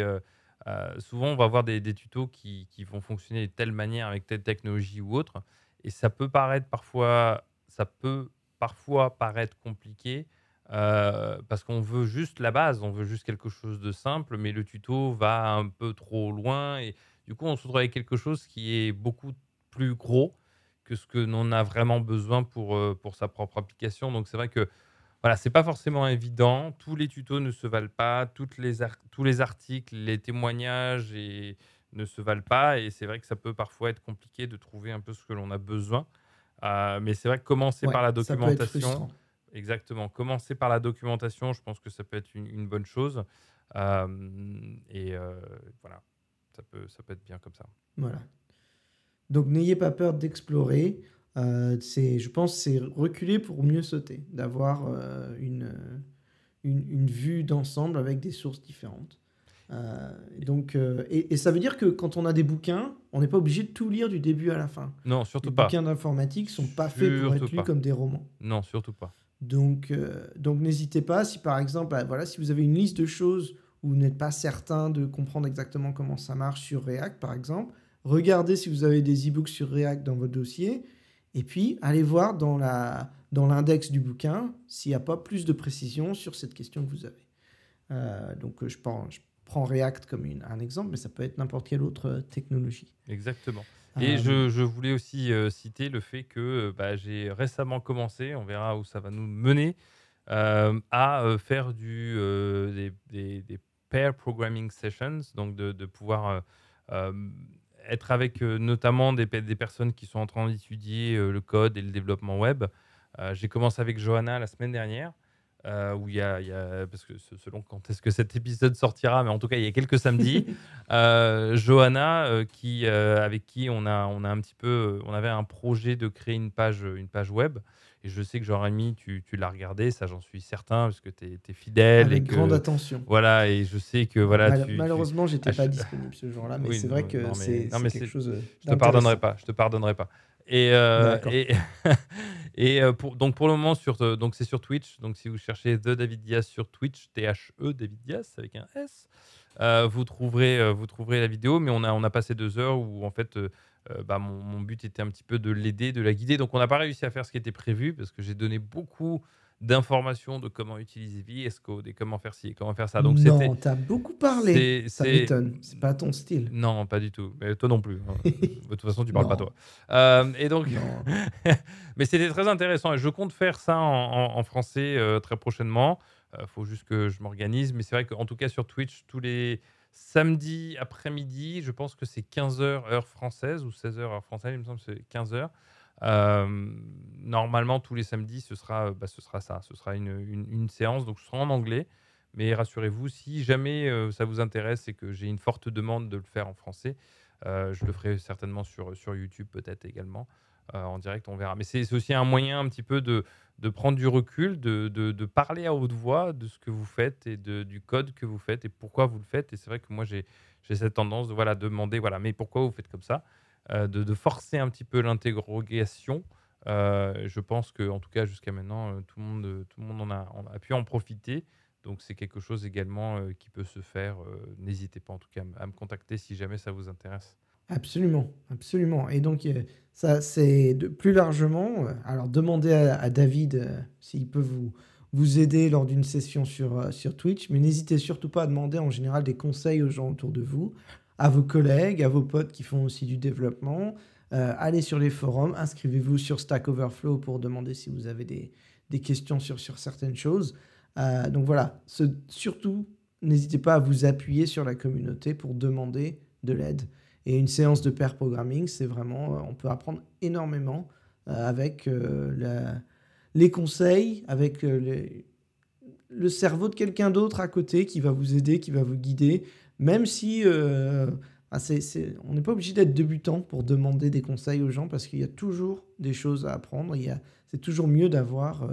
Speaker 2: souvent on va avoir des, des tutos qui, qui vont fonctionner de telle manière avec telle technologie ou autre, et ça peut paraître parfois, ça peut parfois paraître compliqué euh, parce qu'on veut juste la base, on veut juste quelque chose de simple, mais le tuto va un peu trop loin et Du coup, on se retrouve avec quelque chose qui est beaucoup plus gros que ce que l'on a vraiment besoin pour, euh, pour sa propre application. Donc c'est vrai que voilà, c'est pas forcément évident. Tous les tutos ne se valent pas, toutes les tous les articles, les témoignages et ne se valent pas. Et c'est vrai que ça peut parfois être compliqué de trouver un peu ce que l'on a besoin. Euh, mais c'est vrai que commencer par la documentation, exactement, commencer par la documentation, je pense que ça peut être une, bonne chose. Euh, et voilà, ça peut, ça peut être bien comme ça.
Speaker 1: Voilà. Donc n'ayez pas peur d'explorer. Euh, c'est, je pense c'est reculer pour mieux sauter, d'avoir euh, une, une, vue d'ensemble avec des sources différentes. Euh, donc, et, ça veut dire que quand on a des bouquins, on n'est pas obligé de tout lire du début à la fin.
Speaker 2: Non, surtout pas.
Speaker 1: Les bouquins d'informatique sont pas faits pour être lus comme des romans.
Speaker 2: Non, surtout pas.
Speaker 1: Donc, donc n'hésitez pas. Si par exemple, voilà, si vous avez une liste de choses où vous n'êtes pas certain de comprendre exactement comment ça marche sur React, par exemple, regardez si vous avez des e-books sur React dans votre dossier, et puis allez voir dans la dans l'index du bouquin s'il n'y a pas plus de précision sur cette question que vous avez. Euh, donc je prends, je prends React comme une, un exemple, mais ça peut être n'importe quelle autre technologie.
Speaker 2: Exactement. Et euh, je, je, voulais aussi euh, citer le fait que bah, j'ai récemment commencé, on verra où ça va nous mener, à faire du, des, des, des, pair programming sessions, donc de, de pouvoir être avec euh, notamment des, des, personnes qui sont en train d'étudier euh, le code et le développement web. Euh, j'ai commencé avec Johanna la semaine dernière. Où il y, a, parce que selon quand est-ce que cet épisode sortira, mais en tout cas il y a quelques samedis, Johanna, qui, avec qui on a, on a un petit peu, on avait un projet de créer une page, une page web. Et je sais que Jean-Rémy, tu, tu l'as regardé, ça j'en suis certain, parce que tu es, fidèle.
Speaker 1: Avec
Speaker 2: et
Speaker 1: grande attention.
Speaker 2: Voilà, et je sais que. voilà.
Speaker 1: Mal, tu, malheureusement, j'étais ah, pas disponible ce jour-là, mais c'est vrai que c'est quelque chose.
Speaker 2: Euh, je te pardonnerai pas, je te pardonnerai pas. Et, euh, et, et euh, pour, donc pour le moment, sur, donc c'est sur Twitch. Donc si vous cherchez The David Diaz sur Twitch, T-H-E David Diaz avec un S, vous, trouverez, vous trouverez la vidéo. Mais on a, on a passé deux heures où en fait euh, bah, mon, but était un petit peu de l'aider, de la guider. Donc on n'a pas réussi à faire ce qui était prévu parce que j'ai donné beaucoup d'informations de comment utiliser VS Code et comment faire ci et comment faire ça.
Speaker 1: Donc non, t'as beaucoup parlé. Ça m'étonne. C'est pas ton style.
Speaker 2: Non, pas du tout. Mais toi non plus. Hein. de toute façon, tu parles pas toi. Euh, et donc, mais c'était très intéressant. Et je compte faire ça en, français euh, très prochainement. Il faut juste que je m'organise. Mais c'est vrai qu'en tout cas sur Twitch, tous les Samedi après-midi, je pense que c'est 15h heure française ou 16h heure française, il me semble que c'est 15h. Euh, normalement, tous les samedis, ce sera, bah, ce sera ça. Ce sera une, une, séance, donc ce sera en anglais. Mais rassurez-vous, si jamais euh, ça vous intéresse et que j'ai une forte demande de le faire en français, euh, je le ferai certainement sur, sur YouTube peut-être également. en direct, on verra. Mais c'est aussi un moyen un petit peu de, de prendre du recul, de, de, parler à haute voix de ce que vous faites et de, du code que vous faites et pourquoi vous le faites. Et c'est vrai que moi, j'ai cette tendance de voilà, demander, voilà, mais pourquoi vous faites comme ça? Euh, de, forcer un petit peu l'interrogation. Euh, je pense que, en tout cas, jusqu'à maintenant, euh, tout le monde, tout le monde en a, pu en profiter. Donc, c'est quelque chose également qui peut se faire. N'hésitez pas, en tout cas, à me contacter si jamais ça vous intéresse.
Speaker 1: Absolument, absolument. Et donc, ça, c'est plus largement. Alors, demandez à, David s'il peut vous, vous aider lors d'une session sur, sur Twitch, mais n'hésitez surtout pas à demander en général des conseils aux gens autour de vous, à vos collègues, à vos potes qui font aussi du développement. allez sur les forums, inscrivez-vous sur Stack Overflow pour demander si vous avez des, des questions sur, sur certaines choses. donc voilà, surtout, n'hésitez pas à vous appuyer sur la communauté pour demander de l'aide. Et une séance de pair programming, c'est vraiment, euh, on peut apprendre énormément euh, avec euh, les conseils, avec le cerveau de quelqu'un d'autre à côté qui va vous aider, qui va vous guider, même si ah, on n'est pas obligé d'être débutant pour demander des conseils aux gens parce qu'il y a toujours des choses à apprendre. C'est toujours mieux d'avoir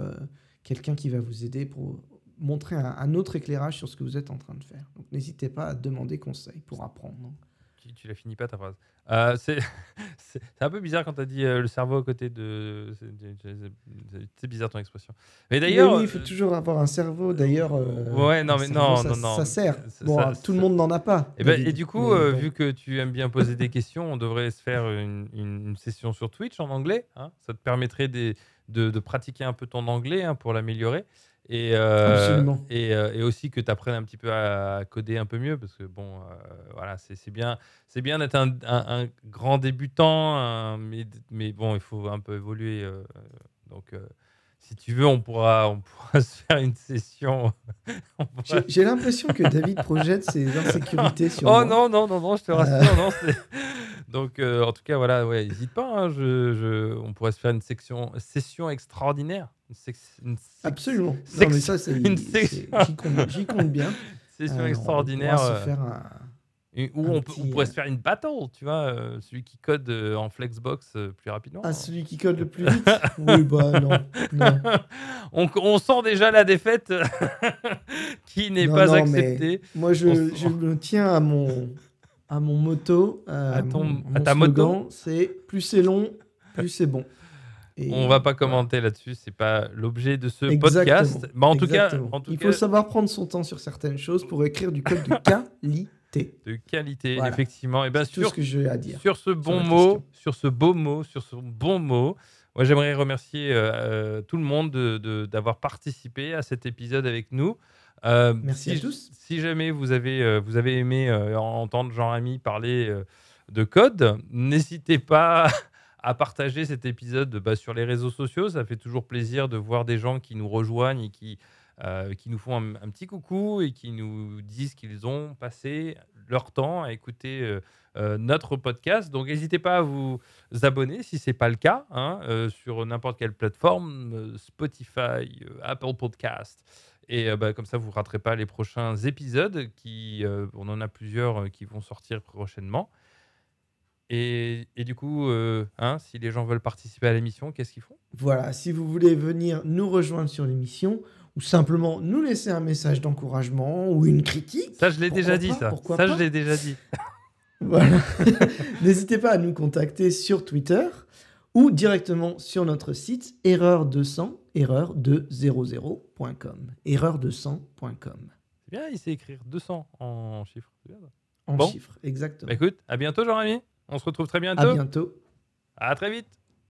Speaker 1: quelqu'un qui va vous aider pour montrer un, un, autre éclairage sur ce que vous êtes en train de faire. Donc n'hésitez pas à demander conseil pour apprendre
Speaker 2: tu, tu la finis pas ta phrase. Euh, c'est un peu bizarre quand tu as dit euh, le cerveau à côté de. C'est bizarre ton expression.
Speaker 1: Mais d'ailleurs. Oui, il faut toujours avoir un cerveau. D'ailleurs. Euh,
Speaker 2: ouais, non, mais non,
Speaker 1: ça,
Speaker 2: non, non.
Speaker 1: Ça sert. Bon, tout le monde n'en a pas.
Speaker 2: Et, ben, et du coup, vu que tu aimes bien poser des questions, on devrait se faire une, une, session sur Twitch en anglais. Hein. ça te permettrait de, de, pratiquer un peu ton anglais hein, pour l'améliorer. Et, euh, et, euh, et aussi que tu apprennes un petit peu à coder un peu mieux, parce que bon, euh, voilà, c'est bien, bien d'être un, un- un grand débutant, un- mais, mais bon, il faut un peu évoluer. euh, donc, si tu veux, on pourra, on pourra se faire une session. pourra-
Speaker 1: J'ai l'impression que David projette ses insécurités sur
Speaker 2: Oh
Speaker 1: moi.
Speaker 2: non, non, non, non, je te rassure. non, Donc, en tout cas, voilà, ouais, n'hésite pas. hein, je, je- on pourrait se faire une section, session extraordinaire. Une,
Speaker 1: Absolument. Non, mais ça, c'est.
Speaker 2: une.
Speaker 1: J'y compte, compte bien.
Speaker 2: session
Speaker 1: Euh,
Speaker 2: extraordinaire.
Speaker 1: pourra se
Speaker 2: euh,
Speaker 1: faire un-
Speaker 2: et où
Speaker 1: un
Speaker 2: on, on pourrait
Speaker 1: euh,
Speaker 2: se faire une battle, tu vois, euh, celui qui code euh, en Flexbox euh, plus rapidement.
Speaker 1: Ah, celui qui code le plus vite? Oui, bah non. non.
Speaker 2: on, on sent déjà la défaite qui n'est pas
Speaker 1: non,
Speaker 2: acceptée.
Speaker 1: Moi, je,
Speaker 2: On sent-
Speaker 1: je me tiens à mon, à mon motto. euh,
Speaker 2: À ton-
Speaker 1: mon-
Speaker 2: à
Speaker 1: mon
Speaker 2: ta
Speaker 1: slogan, C'est plus c'est long, plus c'est bon. Et
Speaker 2: On va pas commenter là-dessus, c'est pas l'objet de ce
Speaker 1: Exactement,
Speaker 2: podcast. Mais en tout cas,
Speaker 1: exactement.
Speaker 2: en tout
Speaker 1: il
Speaker 2: cas,
Speaker 1: faut savoir prendre son temps sur certaines choses pour écrire du code de qualité.
Speaker 2: de qualité,
Speaker 1: Voilà.
Speaker 2: effectivement. Et bien
Speaker 1: C'est tout
Speaker 2: sûr,
Speaker 1: ce que j'ai à dire.
Speaker 2: sur ce bon mot, sur ce beau mot, sur ce bon mot, moi j'aimerais remercier euh, euh, tout le monde de- de- d'avoir participé à cet épisode avec nous. Euh,
Speaker 1: Merci
Speaker 2: si,
Speaker 1: à tous.
Speaker 2: Si jamais vous avez, euh, vous avez aimé entendre Jean-Rémy parler de code, n'hésitez pas à partager cet épisode bah, sur les réseaux sociaux. Ça fait toujours plaisir de voir des gens qui nous rejoignent et qui, euh, qui nous font un, petit coucou et qui nous disent qu'ils ont passé leur temps à écouter euh, euh, notre podcast. Donc n'hésitez pas à vous abonner si ce n'est pas le cas hein, sur n'importe quelle plateforme, Spotify, Apple Podcast. Et bah, comme ça, vous ne raterez pas les prochains épisodes. Qui, on en a plusieurs qui vont sortir prochainement. Et, et du coup, euh, hein, si les gens veulent participer à l'émission, qu'est-ce qu'ils font?
Speaker 1: Voilà, si vous voulez venir nous rejoindre sur l'émission ou simplement nous laisser un message d'encouragement ou une critique,
Speaker 2: Ça, je l'ai
Speaker 1: Pourquoi
Speaker 2: déjà dit,
Speaker 1: pas,
Speaker 2: ça.
Speaker 1: pourquoi
Speaker 2: Ça, je l'ai déjà dit.
Speaker 1: Voilà. N'hésitez pas à nous contacter sur Twitter ou directement sur notre site erreur200 erreur200.com erreur200.com
Speaker 2: C'est bien, il sait écrire 200 en chiffres.
Speaker 1: En
Speaker 2: Bon.
Speaker 1: chiffres exactement.
Speaker 2: Bah, écoute, à bientôt, Jean-Rémy. On se retrouve très
Speaker 1: à
Speaker 2: bientôt.
Speaker 1: bientôt.
Speaker 2: À très vite.